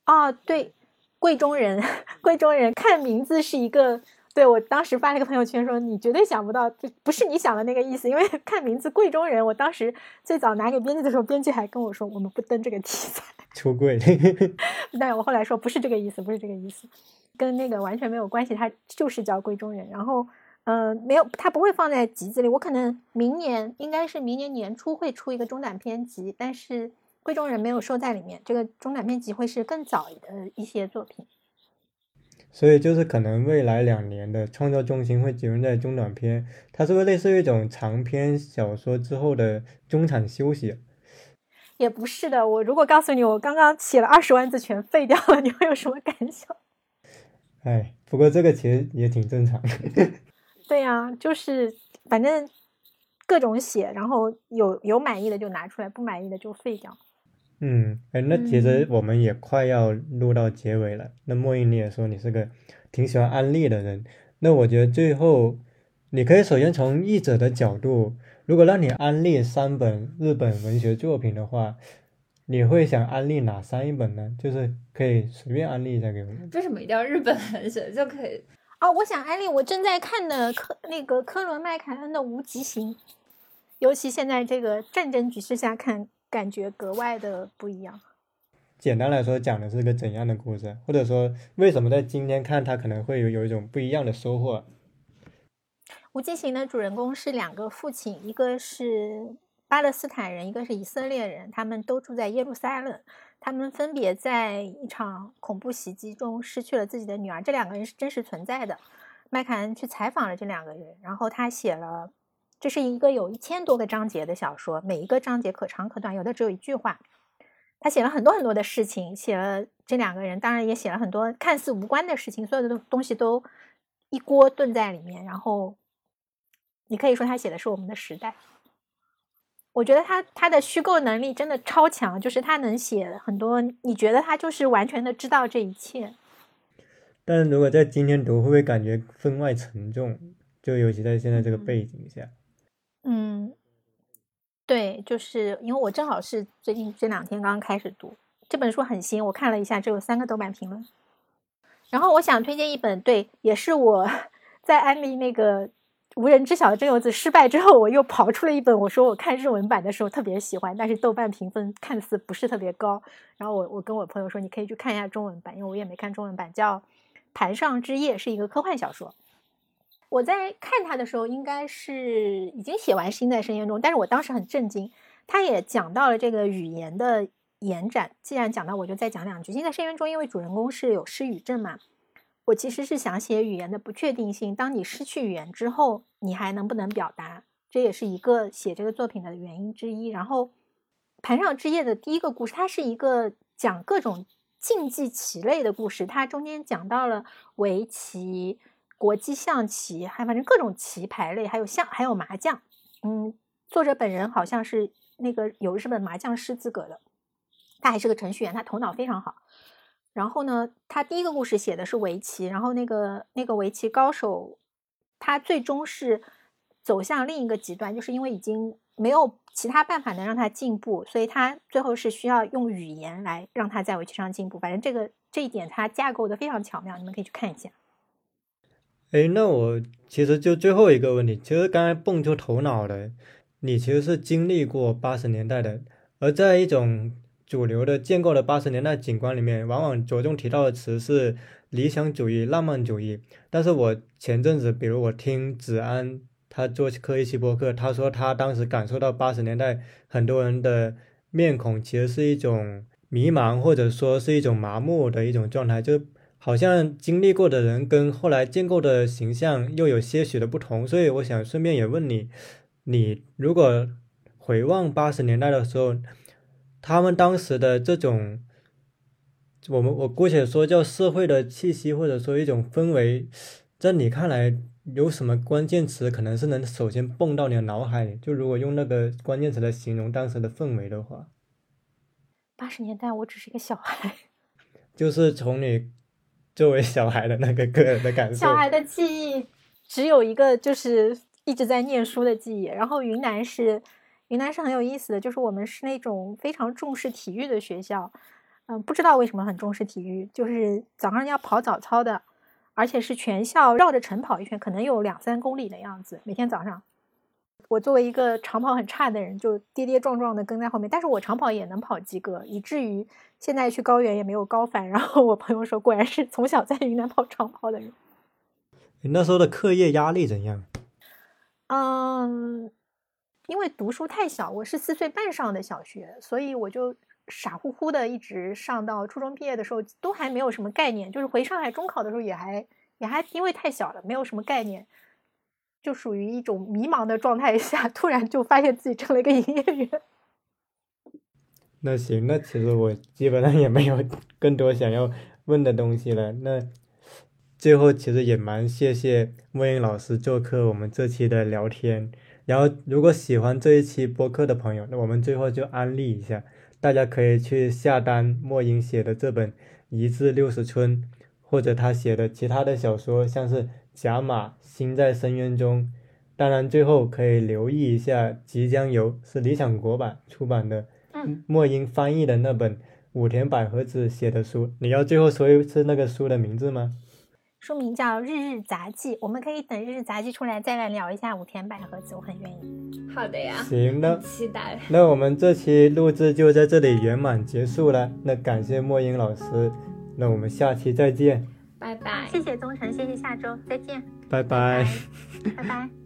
哦，对，贵中人，贵中人，看名字是一个。对我当时发了一个朋友圈说，你绝对想不到，不不是你想的那个意思，因为 看名字贵中人。我当时最早拿给编辑的时候，编辑还跟我说，我们不登这个题材。出柜。但我后来说不是这个意思，不是这个意思，跟那个完全没有关系，他就是叫贵中人。然后，嗯，没有，他不会放在集子里。我可能明年应该是明年年初会出一个中短篇集，但是贵中人没有收在里面。这个中短篇集会是更早的一些作品。所以就是可能未来两年的创作重心会集中在中短篇，它是不是类似于一种长篇小说之后的中场休息？也不是的，我如果告诉你我刚刚写了二十万字全废掉了，你会有什么感想？哎，不过这个其实也挺正常的。对呀，就是反正各种写，然后有有满意的就拿出来，不满意的就废掉。嗯，哎，那其实我们也快要录到结尾了。那莫英你也说你是个挺喜欢安利的人，那我觉得最后你可以首先从译者的角度，如果让你安利三本日本文学作品的话，你会想安利哪三本呢？就是可以随便安利一下给我们。为什么一定要日本文学就可以？哦，我想安利我正在看的科那个科伦麦凯恩的《无极行》，尤其现在这个战争局势下看。感觉格外的不一样。简单来说，讲的是个怎样的故事？或者说，为什么在今天看它可能会有有一种不一样的收获？无极行的主人公是两个父亲，一个是巴勒斯坦人，一个是以色列人，他们都住在耶路撒冷。他们分别在一场恐怖袭击中失去了自己的女儿。这两个人是真实存在的。麦凯恩去采访了这两个人，然后他写了。这是一个有一千多个章节的小说，每一个章节可长可短，有的只有一句话。他写了很多很多的事情，写了这两个人，当然也写了很多看似无关的事情，所有的东东西都一锅炖在里面。然后，你可以说他写的是我们的时代。我觉得他他的虚构能力真的超强，就是他能写很多，你觉得他就是完全的知道这一切。但是如果在今天读，会不会感觉分外沉重？就尤其在现在这个背景下。嗯对，就是因为我正好是最近这两天刚刚开始读这本书，很新。我看了一下，只有三个豆瓣评论。然后我想推荐一本，对，也是我 在安利那个无人知晓的真由子失败之后，我又刨出了一本。我说我看日文版的时候特别喜欢，但是豆瓣评分看似不是特别高。然后我我跟我朋友说，你可以去看一下中文版，因为我也没看中文版，叫《盘上之夜》，是一个科幻小说。我在看他的时候，应该是已经写完《心在深渊中》，但是我当时很震惊。他也讲到了这个语言的延展。既然讲到，我就再讲两句。《心在深渊中》因为主人公是有失语症嘛，我其实是想写语言的不确定性。当你失去语言之后，你还能不能表达？这也是一个写这个作品的原因之一。然后，《盘上之夜》的第一个故事，它是一个讲各种竞技棋类的故事。它中间讲到了围棋。国际象棋，还反正各种棋牌类，还有象，还有麻将。嗯，作者本人好像是那个有日本麻将师资格的，他还是个程序员，他头脑非常好。然后呢，他第一个故事写的是围棋，然后那个那个围棋高手，他最终是走向另一个极端，就是因为已经没有其他办法能让他进步，所以他最后是需要用语言来让他在围棋上进步。反正这个这一点他架构的非常巧妙，你们可以去看一下。哎，那我其实就最后一个问题，其实刚才蹦出头脑的，你其实是经历过八十年代的，而在一种主流的建构的八十年代景观里面，往往着重提到的词是理想主义、浪漫主义。但是我前阵子，比如我听子安他做客一期播客，他说他当时感受到八十年代很多人的面孔其实是一种迷茫，或者说是一种麻木的一种状态，就。好像经历过的人跟后来建构的形象又有些许的不同，所以我想顺便也问你，你如果回望八十年代的时候，他们当时的这种，我们我姑且说叫社会的气息，或者说一种氛围，在你看来有什么关键词可能是能首先蹦到你的脑海里？就如果用那个关键词来形容当时的氛围的话。八十年代我只是一个小孩，就是从你作为小孩的那个个人的感受。小孩的记忆只有一个，就是一直在念书的记忆。然后云南是云南是很有意思的，就是我们是那种非常重视体育的学校。嗯，不知道为什么很重视体育，就是早上要跑早操的，而且是全校绕着城跑一圈，可能有两三公里的样子，每天早上。我作为一个长跑很差的人，就跌跌撞撞的跟在后面，但是我长跑也能跑及格，以至于现在去高原也没有高反。然后我朋友说，果然是从小在云南跑长跑的人。你那时候的课业压力怎样？嗯，因为读书太小，我是四岁半上的小学，所以我就傻乎乎的一直上到初中毕业的时候，都还没有什么概念。就是回上海中考的时候，也还也还因为太小了，没有什么概念。就属于一种迷茫的状态下，突然就发现自己成了一个营业员。那行，那其实我基本上也没有更多想要问的东西了。那最后其实也蛮谢谢莫英老师做客我们这期的聊天。然后如果喜欢这一期播客的朋友，那我们最后就安利一下，大家可以去下单莫英写的这本《一至六十春》，或者他写的其他的小说，像是《甲马》。心在深渊中，当然最后可以留意一下，即将由是理想国版出版的，莫英翻译的那本武田百合子写的书。你要最后说一次那个书的名字吗？书名叫《日日杂记》，我们可以等《日日杂记》出来再来聊一下武田百合子，我很愿意。好的呀，行那期待。那我们这期录制就在这里圆满结束了。那感谢莫英老师，那我们下期再见。拜拜，谢谢宗成，谢谢下周再见，拜拜，拜拜。